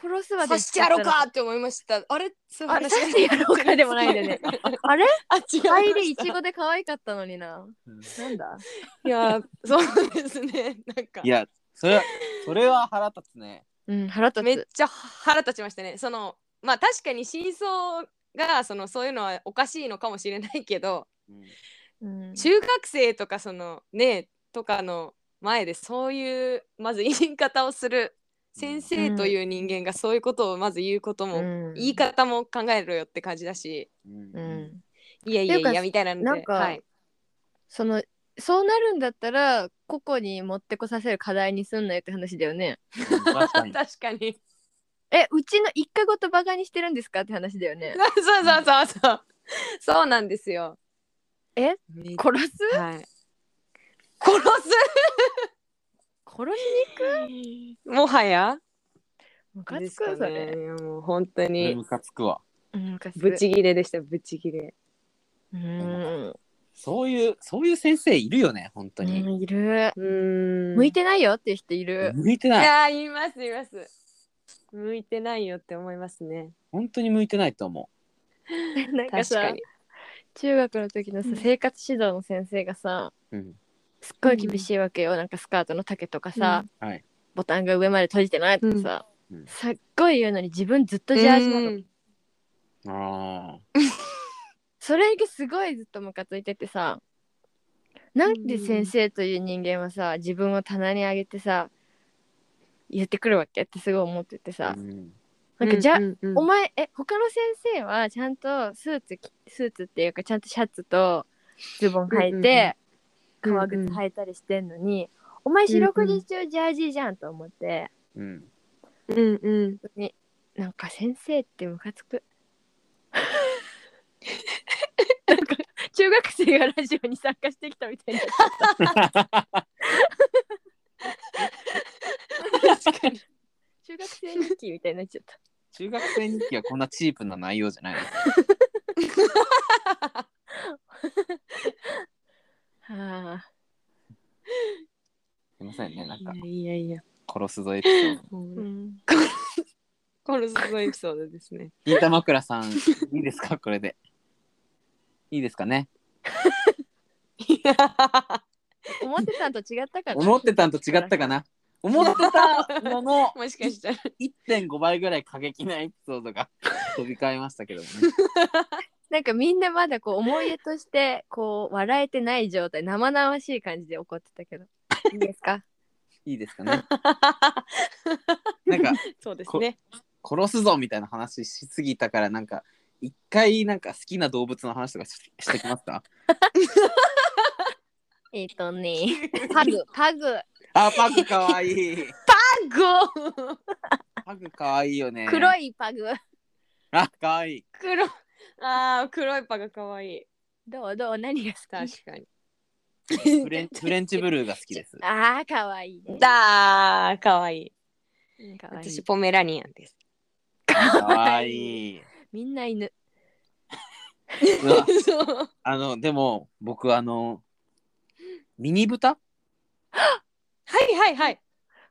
殺すまで刺してやろうかって思いました。あれそういうあれ話。刺してやろうかでもないんだよね。あれ？あ違う入りいちごで可愛かったのにな。うん。なんだ？いやそうですね。なんか。いやそれはそれは腹立つね。うん腹立つ。めっちゃ腹立ちましたね。そのまあ確かに真相がそのそういうのはおかしいのかもしれないけどうん。うん中学生とかそのねとかの前でそういうまず言い方をする先生という人間がそういうことをまず言うことも、うん。言い方も考えろよって感じだし。うん。うん。いやいやいやみたいなのでなんかはい、そのそうなるんだったら個々に持ってこさせる課題にすんなよって話だよね。うん確かに。確かに。えうちの一家ごとバカにしてるんですかって話だよね。そうそうそうそう。そうなんですよ。え？め殺す？はい。殺殺しす もはや？ムカつくそれ。ねいやもう本当に。ムカつくわ。うんムカつく。ブチギレでしたブチギレ。うんそういうそういう先生いるよね本当に、うんいる。うーん。向いてないよっていう人いる。い向いてない。やー言います言います。向いてないよって思いますね。本当に向いてないと思 なんかさ中学の時のさうん生活指導の先生がさう、うん、すっごい厳しいわけよ、なんかスカートの丈とかさ、はい。ボタンが上まで閉じてないとかさ、すっごい言うのに自分ずっとジャージなの、うん。あ それがすごいずっとムカついててさなんで先生という人間はさ自分を棚に上げてさ言ってくるわけってすごい思っててあ、さ、うん。なんかじゃ、うんうんうん。お前え他の先生はちゃんとスーツきスーツっていうかちゃんとシャツとズボン履いて、うんうんうん。革靴履いたりしてんのに、お前四六時中ジャージじゃんと思って、うん、うんうん。なんか先生ってムカつくなんか中学生がラジオに参加してきたみたいになっちゃった。確かに。中学生日記みたいになっちゃった。中学生日記はこんなチープな内容じゃない。のはあすいませんねなんか。いやいや殺すぞエピソード。もううん。このすごいエピソードですね。金玉倉さんいいですか？これでいいですかね？いや思ってたんと違ったかな？思ってたんと違ったかな？思ってたのの もしかしたら。1.5倍ぐらい過激なエピソードが 飛び交いましたけどもね。なんかみんなまだこう思い出としてこう笑えてない状態生々しい感じで怒ってたけど。いいですか？いいですかね？なんかそうですね。殺すぞみたいな話しすぎたからなんか一回なんか好きな動物の話とかししてきますか？えっとね パグパグ。あパグかわいい。ゴパグかわいいよね。黒いいパグ。あかわいい。黒あー黒いパが可愛いどうどう何が好き？確かに。フレンフレンチブルーが好きです。あーかわいいね。だー可愛い。うんかわいい。私ポメラニアンです。かわいいみんな犬。うわ。そう。あのでも僕あのミニ豚はいはいはい。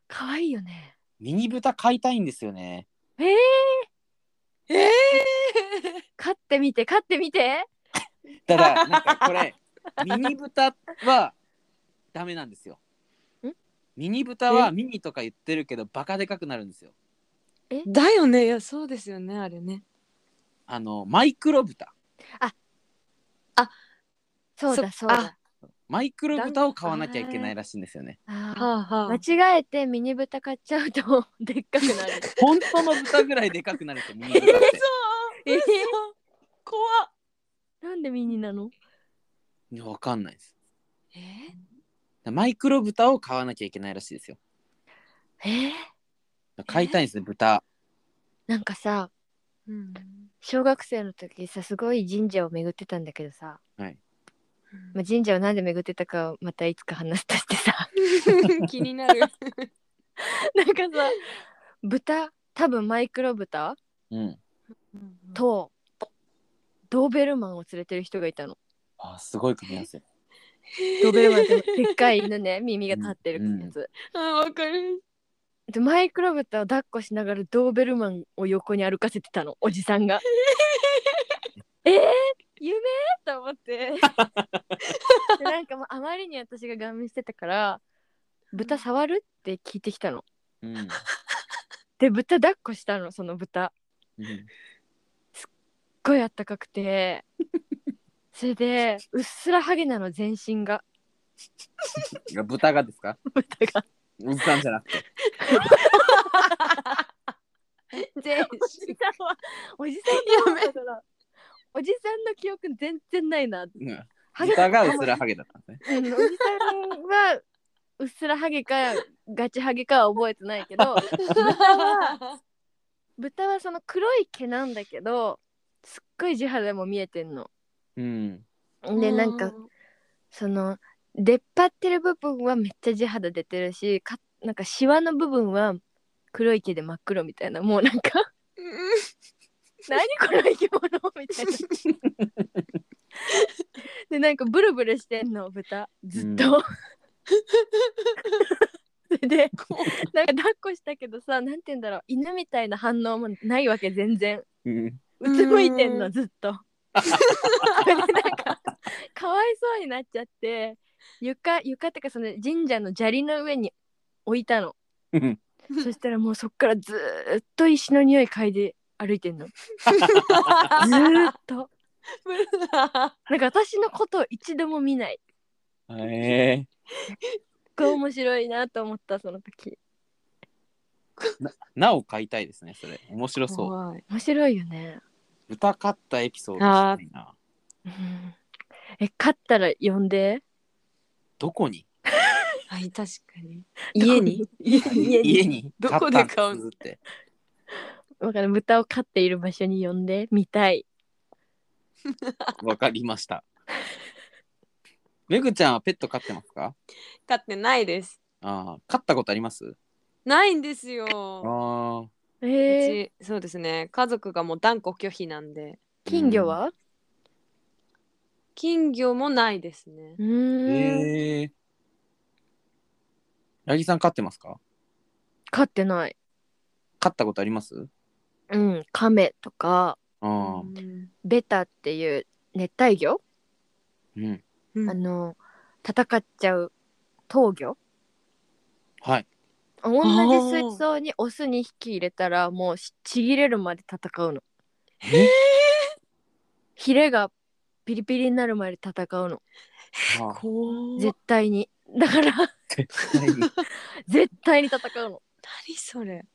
かわいいよね。ミニ豚飼いたいんですよね。えー、えー、飼ってみて飼ってみて。ただなんかこれミニ豚はダメなんですよ。ん？ミニ豚はミニとか言ってるけどバカでかくなるんですよ。だよね。いやそうですよねあれねあのマイクロ豚そそうだそうだ。マイクロ豚を買わなきゃいけないらしいんですよね。あーはあはあ。間違えてミニ豚買っちゃうとでっかくなる。本当の豚ぐらいでかくなるんですよミニ豚って。えー怖っ。なんでミニなの？いやわかんないです。えマイクロ豚を買わなきゃいけないらしいですよ。えー、買いたいんですね豚なんかさうん小学生の時さすごい神社を巡ってたんだけどさ、はい。まあ、神社をなんで巡ってたかをまたいつか話すとしてさ。気になる。なんかさ豚多分マイクロ豚うん。とドーベルマンを連れてる人がいたの。あすごい組み合わせ。ドーベルマンってでっかい犬ね耳が立ってるやつ、あわかるでマイクロブタを抱っこしながらドーベルマンを横に歩かせてたのおじさんが。えー、夢？と思って。でなんかもうあまりに私がガン見してたから豚触る？って聞いてきたの。うん。で豚抱っこしたのその豚。うん。すっごいあったかくて。それでうっすらハゲなの全身が。豚がですか？豚がおじさんじゃなくて。全おじさんはおじさんのだからおじさんの記憶全然ないなうんハゲ豚がうすらハゲだったんですね。うん、おじさんはうっすらハゲかガチハゲかは覚えてないけど豚は 豚はその黒い毛なんだけどすっごい地肌も見えてんの。うん。でなんかその出っ張ってる部分はめっちゃ地肌出てるしかなんかシワの部分は黒い毛で真っ黒みたいなもうなんか何この生き物みたいな。でなんかブルブルしてんの豚ずっと。それ でなんか抱っこしたけどさなんて言うんだろう犬みたいな反応もないわけ全然うん。うつむいてんうんのずっと。そ れでなんかかわいそうになっちゃって床床ってかその神社の砂利の上に置いたの。うんそしたらもうそっからずーっと石の匂い嗅いで歩いてんの。ずーっと。なんか私のことを一度も見ない。へえ。これ面白いなと思ったその時。なお買いたいですね、それ。面白そう。怖い面白いよね。豚飼ったエピソードしたいな。うんえ、勝ったら呼んで。どこに？はい確かに。家に？家に？家に。どこで買うの飼ったんですって。わかる。豚を飼っている場所に呼んでみたい。わかりました。めぐちゃんはペット飼ってますか？飼ってないです。ああ、飼ったことあります？ないんですよ。ああ。うえー、ちそうですね。家族がもう断固拒否なんで。金魚は？金魚もないですねうーん、へえ。八木さん飼ってますか？飼ってない。飼ったことあります？うん、カメとかああ。うんベタっていう熱帯魚、うん。うんあの戦っちゃう闘魚？はい。同じ水槽にオス2匹入れたらもうしちぎれるまで戦うの。えヒレがピリピリになるまで戦うの。あ。あ絶対に。だから絶対に。絶対に戦うの。何それ。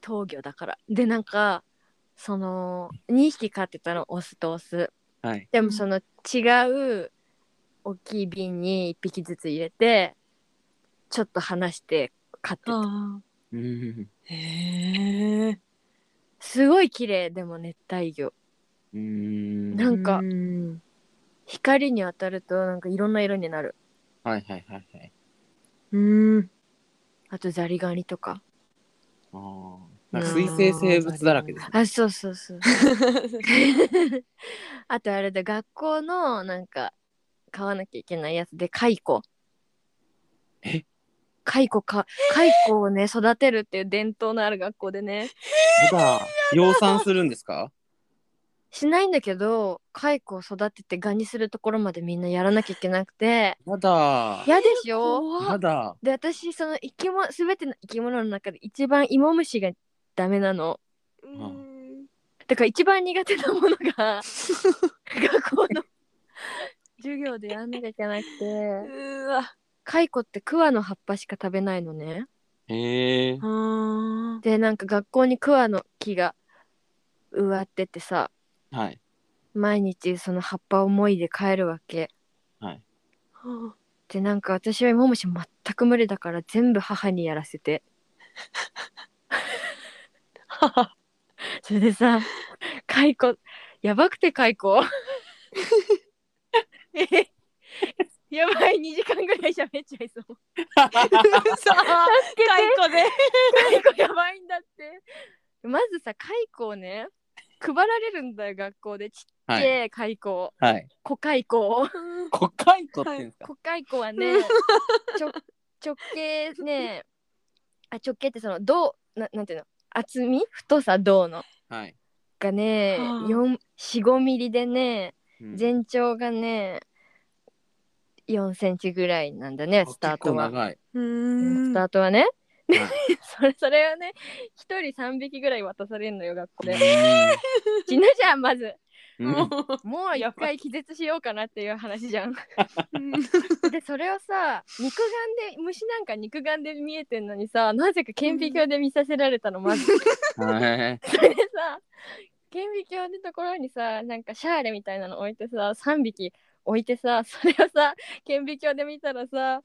闘魚だから。でなんかその2匹飼ってたの。オスとオス。はい。でもその違う大きい瓶に1匹ずつ入れてちょっと離して飼ってた。あうん。へえ。すごい綺麗。でも熱帯魚。うん。なんかうん。光に当たるとなんかいろんな色になる。はいはいはいはい。うん。あとザリガニとか。ああ。なんか水生生物だらけですね。あそうそうそう あとあれだ学校のなんか買わなきゃいけないやつで蚕え？蚕か蚕をね育てるっていう伝統のある学校でね。まだ。養蚕するんですか？しないんだけど蚕を育ててガにするところまでみんなやらなきゃいけなくて。まだ。嫌でしょ？まだ。で私その生き物全ての生き物の中で一番芋虫がダメなの。うん。だから一番苦手なものが 学校の授業でやんなきゃいけなくて。うわ。蚕って桑の葉っぱしか食べないのね。へえ。あでなんか学校に桑の木が植わっててさはい。毎日その葉っぱをもいで帰るわけ。はい。ーでなんか私は芋虫全く無理だから全部母にやらせて。それでさ蚕やばくて蚕えやばい2時間ぐらい喋っちゃいそう。さあ蚕で。蚕やばいんだって。まずさ蚕をね配られるんだよ学校で。ちっちゃはい。い開口はい。小開口国会湖って言うんですか、小開口はねちょ 直径ねあ直径ってその銅ななんていうの？厚み？太さ銅の。はい。がねはあ。45ミリでねうん。全長がね4センチぐらいなんだねスタートは。結構。長い。うーんスタートはねはい それそれをね1人3匹ぐらい渡されるのよ学校で。う 死ぬじゃんまず。んうん。もう一回気絶しようかなっていう話じゃん。うん。でそれをさ肉眼で虫なんか肉眼で見えてんのにさなぜか顕微鏡で見させられたのまず。はい。それでさ顕微鏡のところにさなんかシャーレみたいなの置いてさ3匹置いてさそれをさ顕微鏡で見たらさ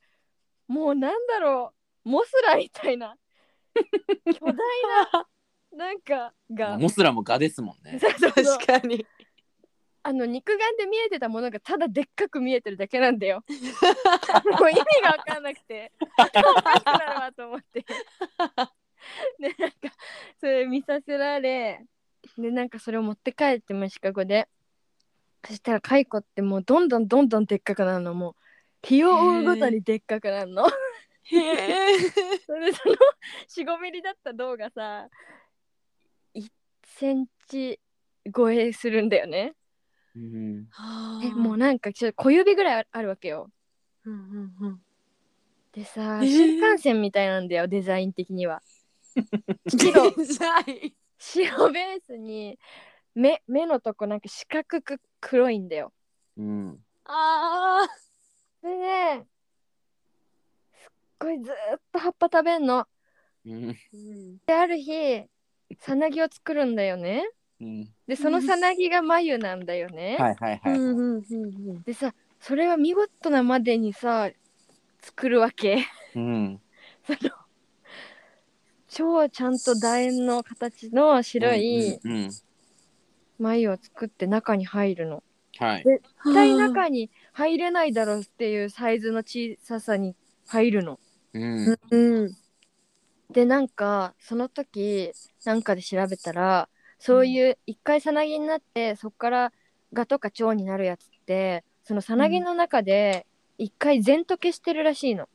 もうなんだろうモスラみたいな 巨大ななんかがモスラもガですもんね。そうそうそう確かにあの肉眼で見えてたものがただでっかく見えてるだけなんだよ。もう意味が分かんなくて頭おかしくなるわと思って。でなんかそれ見させられでなんかそれを持って帰って虫かごでそしたらカイコってもうどんどんどんどんでっかくなるのもう日を追うごとにでっかくなるの。へえそれでその45ミリだった銅がさ1センチ超えするんだよね。うん。えもうなんかちょっと小指ぐらいああるわけよ。うんうんうんでさ、えー新幹線みたいなんだよデザイン的には。白デザイン白ベースに目目のとこなんか四角く黒いんだよ。うん。あそれですっごいずーっと葉っぱ食べんの。うん。ーである日さなぎを作るんだよね。うん。でそのさなぎが眉なんだよね。はいはいはい。うんうんうんでさそれは見事なまでにさ作るわけ。うん。その超ちゃんと楕円の形の白いうん。うん。眉を作って中に入るの。はい。絶対中に入れないだろうっていうサイズの小ささに入るの。うん。うんでなんかその時なんかで調べたらそういう一回さなぎになってそっからガとか蝶になるやつってそのさなぎの中で一回全溶けしてるらしいの。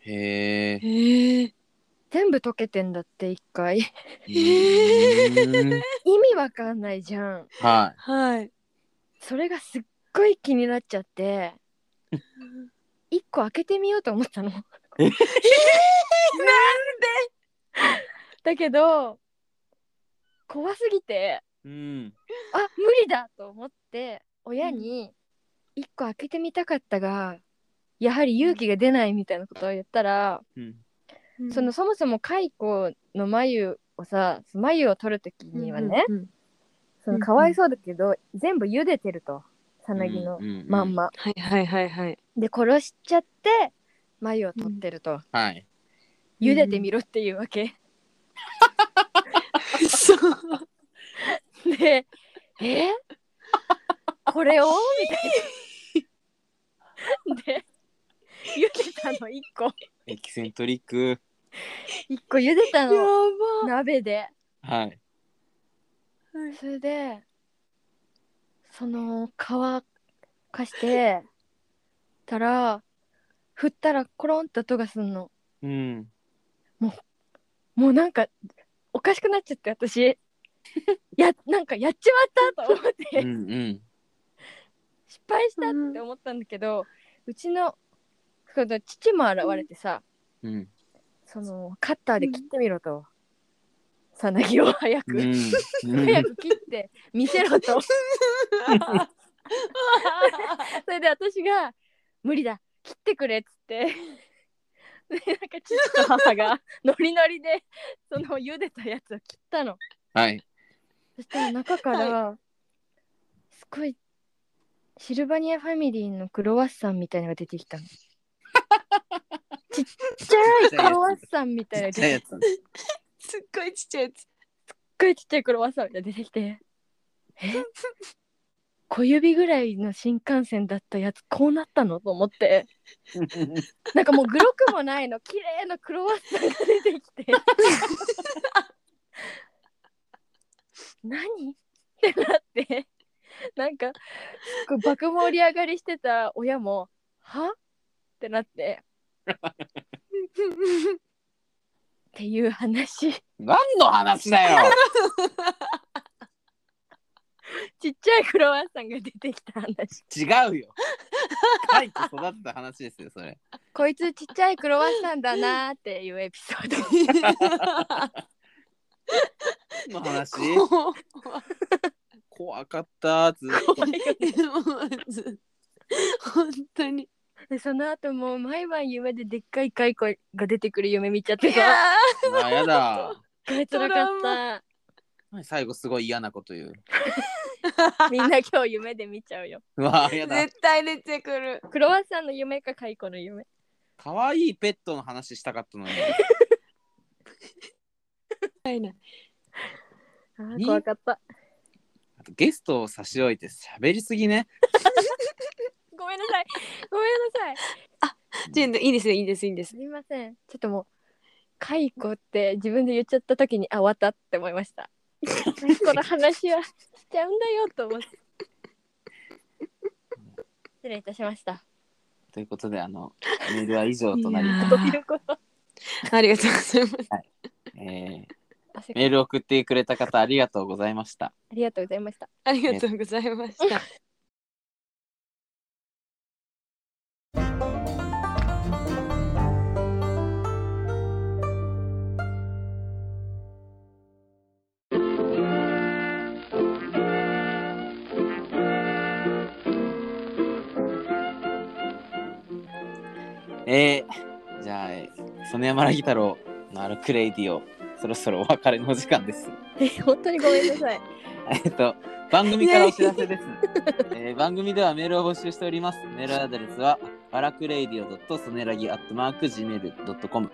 へえ。へえ全部溶けてんだって一回。うん 意味わかんないじゃん。ははいそれがすっごい気になっちゃって 一個開けてみようと思ったの。え なんで？だけど怖すぎてい。うん。あ無理だと思って親に一個開けてみたかったがやはり勇気が出ないみたいなことを言ったら、うん。そのそもそも蚕の眉をさ眉を取る時にはね、うんそのかわいそうだけど、全部茹でてるとさなぎのうんまん。ま。はいはいはいはいで殺しちゃって眉を取ってると、はい。茹でてみろっていうわけ。そうでえ？これを？みたいな。で茹でたの1個エキセントリック。1個茹でたやのば鍋で。はい。それでその乾かして たら振ったらコロンと音がすんのうん。もうなんかおかしくなっちゃって私 やなんかやっちまったと思って、うんうん。失敗したって思ったんだけど、うちのその父も現れてさ、うん。そのカッターで切ってみろと、さなぎを早く、うん。早く切って見せろと それで私が「無理だ切ってくれ」っつって。でなんか父と母が ノリノリでその茹でたやつを切ったの。はい。そしたら中からすごいシルバニアファミリーのクロワッサンみたいなのが出てきたの。ちっちゃいクロワッサンみたいな。やが出てきつす。すっごいちっちゃいやつ。すっごいちっちゃいクロワッサンみたいなの出てきて。え？小指ぐらいの新幹線だったやつこうなったのと思って。なんかもうグロくもないの。綺麗なクロワッサンが出てきて。何？ってなって。なんか爆盛り上がりしてた親もは？ってなって。っていう話。何の話だよ ちっちゃいクロワッサンが出てきた話。違うよ。書いて育った話ですよそれ。こいつちっちゃいクロワッサンだなーっていうエピソード。の話？怖怖かったずっと本当に。でその後もう毎晩夢ででっかい蚕が出てくる夢見ちゃってさあやだ。これ辛かった最後すごい嫌なこと言う？みんな今日夢で見ちゃうよ。うわやだ。絶対出てくる。クロワッサンの夢か蚕の夢。可愛いペットの話したかったのに。ないな。いあ怖かった。あとゲストを差し置いて喋りすぎね。ごめんなさい。ごめんなさい。ちょいいですよいいですいいです。すみません。ちょっともう蚕って自分で言っちゃった時にあ終わったって思いました蚕の話はしちゃうんだよと思って失礼いたしました。ということであのメールは以上となりいやどういうことありがとうございます。えー汗メールを送ってくれた方ありがとうございました。ありがとうございました。ありがとうございましたえー、じゃあ、曽根山ラギ太郎のアラクレイディオそろそろお別れのお時間ですえ本当にごめんなさい えっと、番組からお知らせです、えー番組ではメールを募集しております。メールアドレスは、アラクレイディオソネラギアットマーク Gmail.com。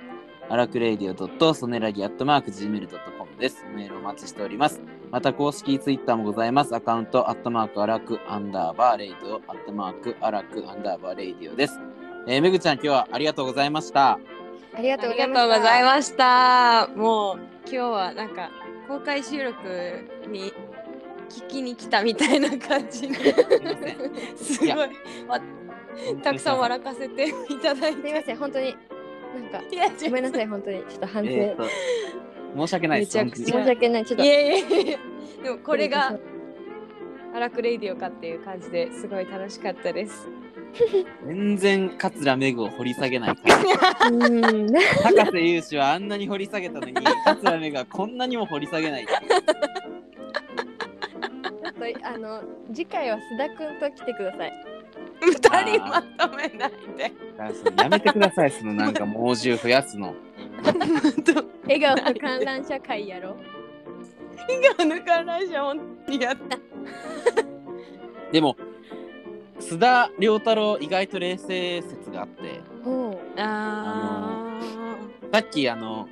アラクレイディオソネラギアットマーク Gmail.com です。メールお待ちしております。また、公式ツイッターもございます。アカウント、アットマークアラクアンダーバーレイディオ、アットマークアラクアンダーバーレイディオです。えー、めぐちゃん、今日はありがとうございました。ありがとうございました。もう今日はなんか公開収録に聞きに来たみたいな感じで。すごいいや。わたくさん笑かせていただいて。すみません。本当になんかいやごめんなさい。本当にちょっと反省、えーと、申し訳ないです。めちゃくちゃ。申し訳ない。ちょっといやいやいやでもこれがアラクレイディオかっていう感じですごい楽しかったです。全然桂めぐを掘り下げないから。うーん高瀬優志はあんなに掘り下げたのに桂めぐはこんなにも掘り下げないあの次回は須田くんと来てください。二人まとめないで。やめてくださいそのなんか猛獣増やすの笑顔の観覧車会やろう。笑顔の観覧車本当にやった。でも須田良太郎意外と冷静説があっておうあさっきあの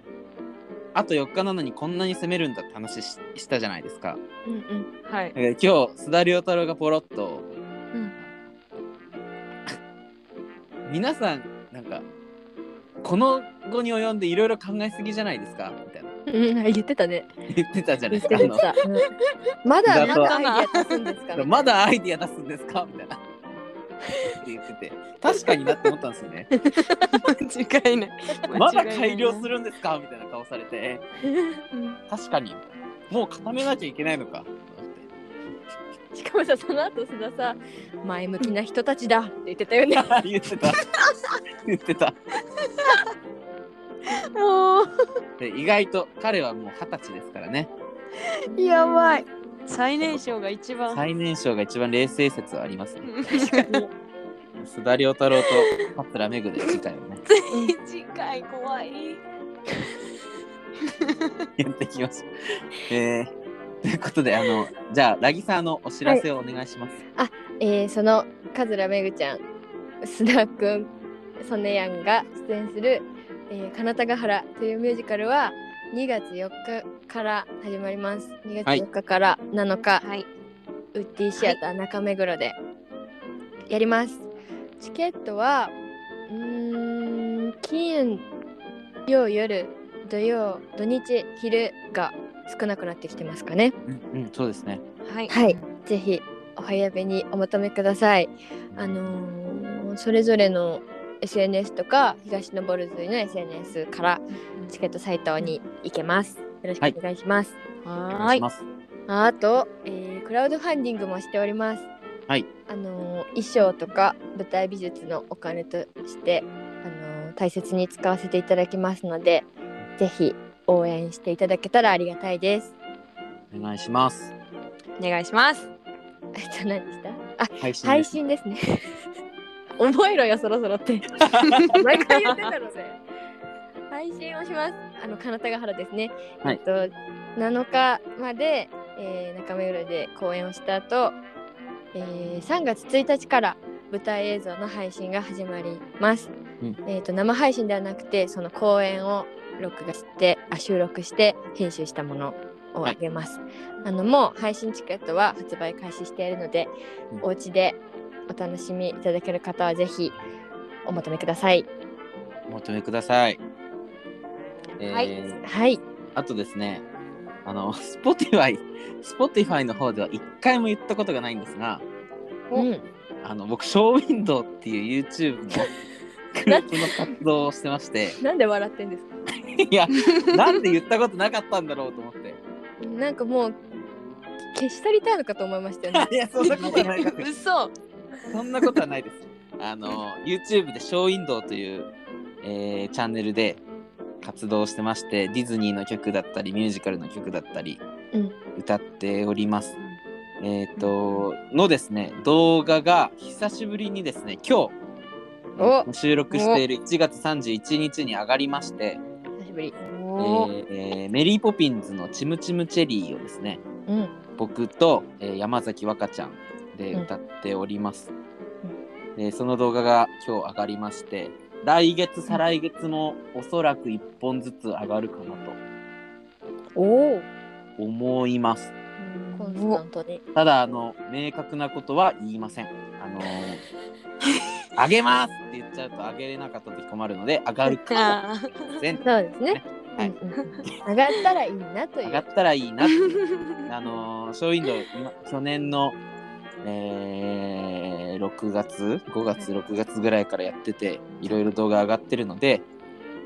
あと4日なのにこんなに攻めるんだって話ししたじゃないですか。うんうん。あ。はい。えー今日須田良太郎がポロッとうん 皆さんなんかこの後に及んでいろいろ考えすぎじゃないですか？みたいなうん、言ってたね。言ってたじゃない言ですか？うんまだなんかアイディア足すんですか？まだアイディア出すんですか？みたいな。って言ってて確かになって思ったんですよね。間違いない。まだ改良する。るんですか？みたいな顔されてうん確かにもう固めなきゃいけないのか。しかもさ、その後須田さ、前向きな人たちだって言ってたよね。言ってた。言ってた。もうで意外と彼はもう二十歳ですからね。やばい。最年少が一番。最年少が一番冷静説はありますね。確かに。須田良太郎と桂めぐで次回をね次回怖い。やっていきましょう。えー、ということであのじゃあラギさんのお知らせをお願いします。えー、その桂めぐちゃん、須田くん、ソネヤンが出演する、えー、金田ヶ原というミュージカルは2月4日から始まります。2月はい4日から7日、はい。ウッディシアター中目黒でやります。チケットは、うーん、金曜夜、土曜、土日、昼が少なくなってきてますかね。うん、うん、そうですね。はいはい、ぜひお早めにお求めください。あのーそれぞれの SNS とか東のボルズイの SNS からチケットサイトに行けます。よろしくお願いします。おはーい。あと、えークラウドファンディングもしております。はい。あのー衣装とか舞台美術のお金として、あのー大切に使わせていただきますので、ぜひ応援していただけたらありがたいです。お願いします。お願いします えっと何でした？あ、配信配信ですね。覚えろよそろそろって。毎回言ってたので。配信をします。あの金田ヶ原ですね。はいえっと7日まで、えー中目黒で公演をした後、えー3月1日から舞台映像の配信が始まります。うんえっと生配信ではなくてその公演を録画してあ収録して編集したものをあげます。あのもう配信チケットは発売開始しているので、うんお家でお楽しみいただける方はぜひお求めください。お求めください。えーはいはい。あとですね、あの、Spotify、Spotify の方では一回も言ったことがないんですが、おうん。あの、僕、ショーウィンドウっていう YouTube の グループの活動をしてまして、なんで笑ってんですか？いや、なんで言ったことなかったんだろうと思って。なんかもう消し去りたいのかと思いましたよね。いや、そんなことはないです。嘘そんなことはないです。あの、YouTube でショーウィンドウという、えーチャンネルで活動してまして、ディズニーの曲だったり、ミュージカルの曲だったり、うん歌っております。えっ、と、のですね、動画が久しぶりにですね、今お日収録している1月31日に上がりまして、久しぶり。えおーメリーポピンズのチムチムチェリーをですね、うん。僕と、えー山崎和歌ちゃんで歌っております、でその動画が今日上がりまして来月再来月もおそらく1本ずつ上がるかなおお。と思います。コンスタントに。ただあの明確なことは言いません。あのー 上げますって言っちゃうと上げれなかった時困るので上がるかもあしれません。そうですね。はい。うんうん上がったらいいなという。上がったらいいなあのーショーウィンドウ今去年の、えー6月5月6月ぐらいからやってていろいろ動画上がってるので、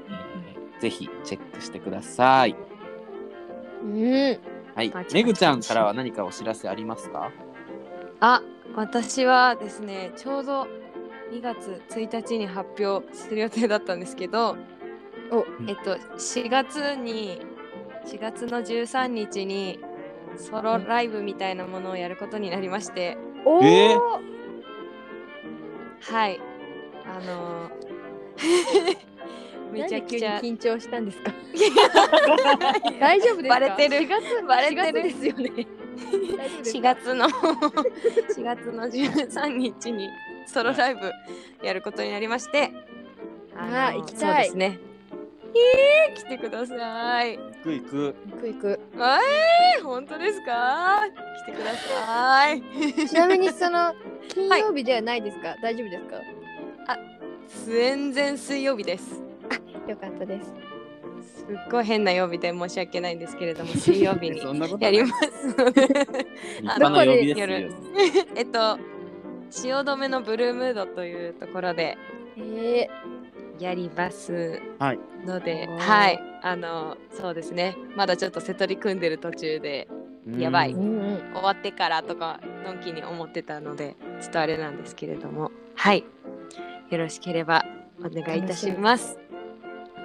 えーぜひチェックしてください。うん。はいめぐちゃんからは何かお知らせありますか？あ私はですねちょうど2月1日に発表する予定だったんですけどおえっと4月に4月の13日にソロライブみたいなものをやることになりましておお、えー。はい。あのー。めちゃくちゃ。緊張したんですか？大丈夫ですか？バレてる。4月バレてる。4月ですよね。大丈夫です4か月の 4月の13日にソロライブやることになりまして、あー行きたいそうですね。えー、来てください。行く行く。行く行く。えー、本当ですか？来てください。ちなみにその 金曜日ではないですか？大丈夫ですか？全然水曜日です。よかったです。すっごい変な曜日で申し訳ないんですけれども、水曜日にやりますので。立派な曜日で。夜えっと、汐留のブルームードというところでえやります。はい。ので、おー。はい、あの、そうですね、まだちょっと瀬戸り組んでる途中で、やばい。終わってからとか、のんきに思ってたので、ちょっとあれなんですけれども、はい、よろしければお願いいたします。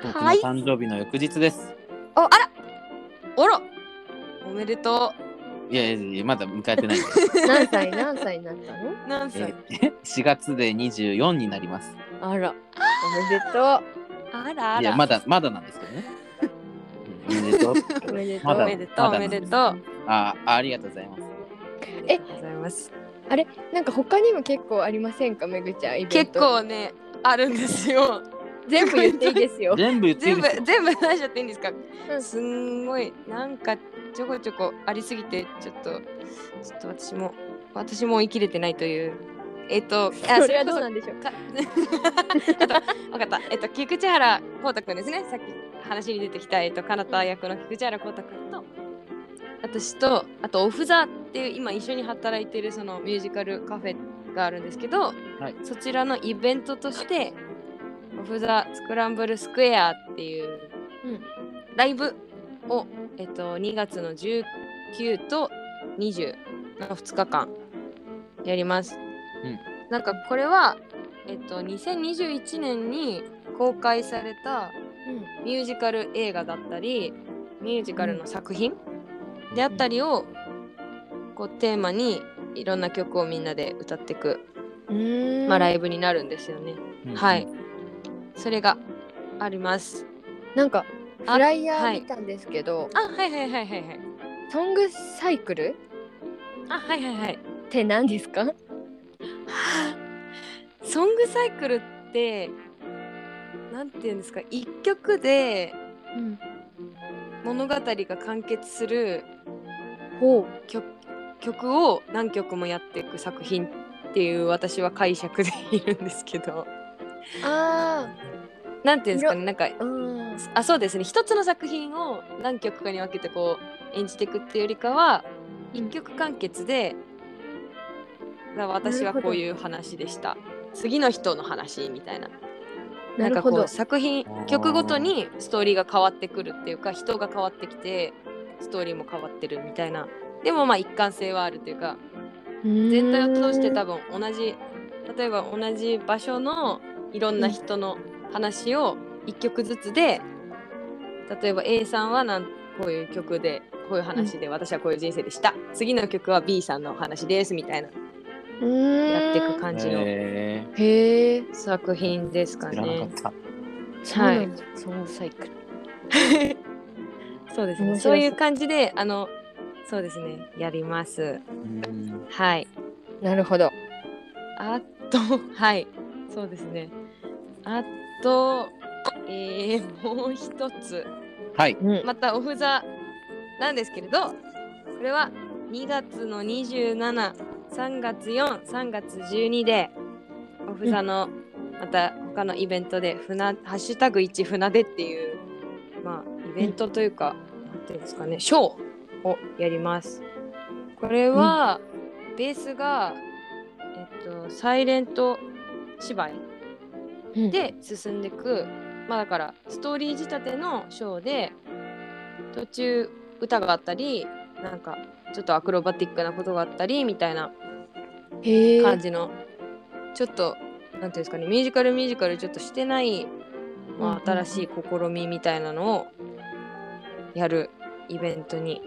僕のはい。誕生日の翌日です。あら。おめでといやいやいやまだ迎えてない。何歳何歳になったの？う。何歳？え4月で24になります。あら、おめでとあらあら。いやまだまだなんですけどね。うんおめでとう。う。おめでとう。まだおめでとう、まだおめでとう。ああありがとうございます。りがとうございます。なんか他にも結構ありませんか、めぐちゃん。イベン結ト構ね、あるんですよ。全部言っていいですよ。全部言っていい全部ですよ。全部話しちゃっていいんですか、うんすんごいなんかちょこちょこありすぎてちょっとちょっと私も私も生きれてないというえっと あそれはどう？こなんでしょうか？分 かった。えっと菊池原光太くんですね。さっき話に出てきたえっとかなた役の菊池原光太くんと私とあとオフザっていう今一緒に働いてるそのミュージカルカフェがあるんですけど、はい。そちらのイベントとしてオフザスクランブルスクエアっていううん。ライブを、えっと、2月の19と20の2日間やります。うんなんかこれは、えっと、2021年に公開されたミュージカル映画だったりミュージカルの作品であったりをこうテーマにいろんな曲をみんなで歌っていく、うんまあ、ライブになるんですよね。うんはい。それがあります。なんかあフライヤはいー見たんですけど、あはいはいはいはいはい。ソングサイクル？あはいはいはい。って何ですか？ソングサイクルってなんていうんですか一曲でうん。物語が完結するほ曲曲を何曲もやっていく作品っていう私は解釈でいるんですけど。うあなんていうんですかねなんかあそうですね。一つの作品を何曲かに分けてこう演じていくっていうよりかは一曲完結でだ私はこういう話でした。次の人の話みたいな。なんかこう作品曲ごとにストーリーが変わってくるっていうか人が変わってきてストーリーも変わってるみたいな。でもまあ一貫性はあるというか全体を通して多分同じ例えば同じ場所のいろんな人の話を一曲ずつで例えば A さんはなんこういう曲でこういう話で私はこういう人生でした、次の曲は B さんのお話ですみたいなやっていく感じのへへえ作品ですかねっ。た。そうなんだ、ソングサイクルそうですね。そういう感じで、あの、そうですね、やります。うんはい。なるほどあと、はい、そうですね。あと、えー、もう一つ、はい。うんまたオフザなんですけれど、これは2月の27、3月4、3月12で、オフザの、また他のイベントで、船、ハッシュタグ1船出っていう、まあ、イベントというか、なんていうんですかね、ショーをやります。これは、ベースが、えっと、サイレント芝居うんで進んでいく、まあだからストーリー仕立てのショーで途中歌があったりなんかちょっとアクロバティックなことがあったりみたいな感じのちょっとなんていうんですかねミュージカルミュージカルちょっとしてない、まあ、新しい試みみたいなのをやるイベントに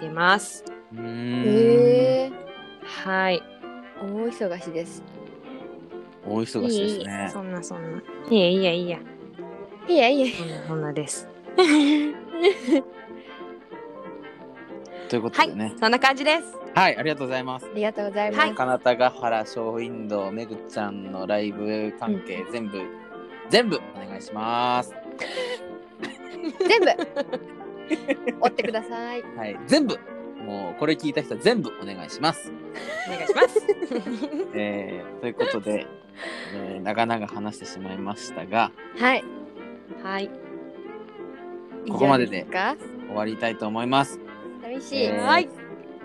出ます。へえはい。大忙しです大忙しですいいね。そんなそんな。いやいやいや。いやいやそんなそんなです。ということはいでね。。そんな感じです。はい、ありがとうございます。ありがとうございます、はい金田ヶ原ショーウィンドウめぐちゃんのライブ関係、全部全部お願いします。全部追ってくださいはい、全部もうこれ聞いた人は全部お願いします。お願いします。えー、ということで、えー長々話してしまいましたがはいはい。ここまでで終わりたいと思います。寂しい、えーはい。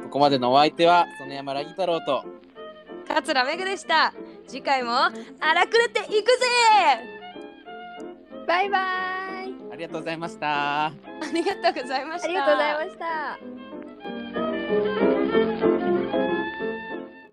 ここまでのお相手は曽根山ラギ太郎と桂めぐでした。次回も荒くれていくぜバイバイ ありがとうございました。ありがとうございました。ありがとうございました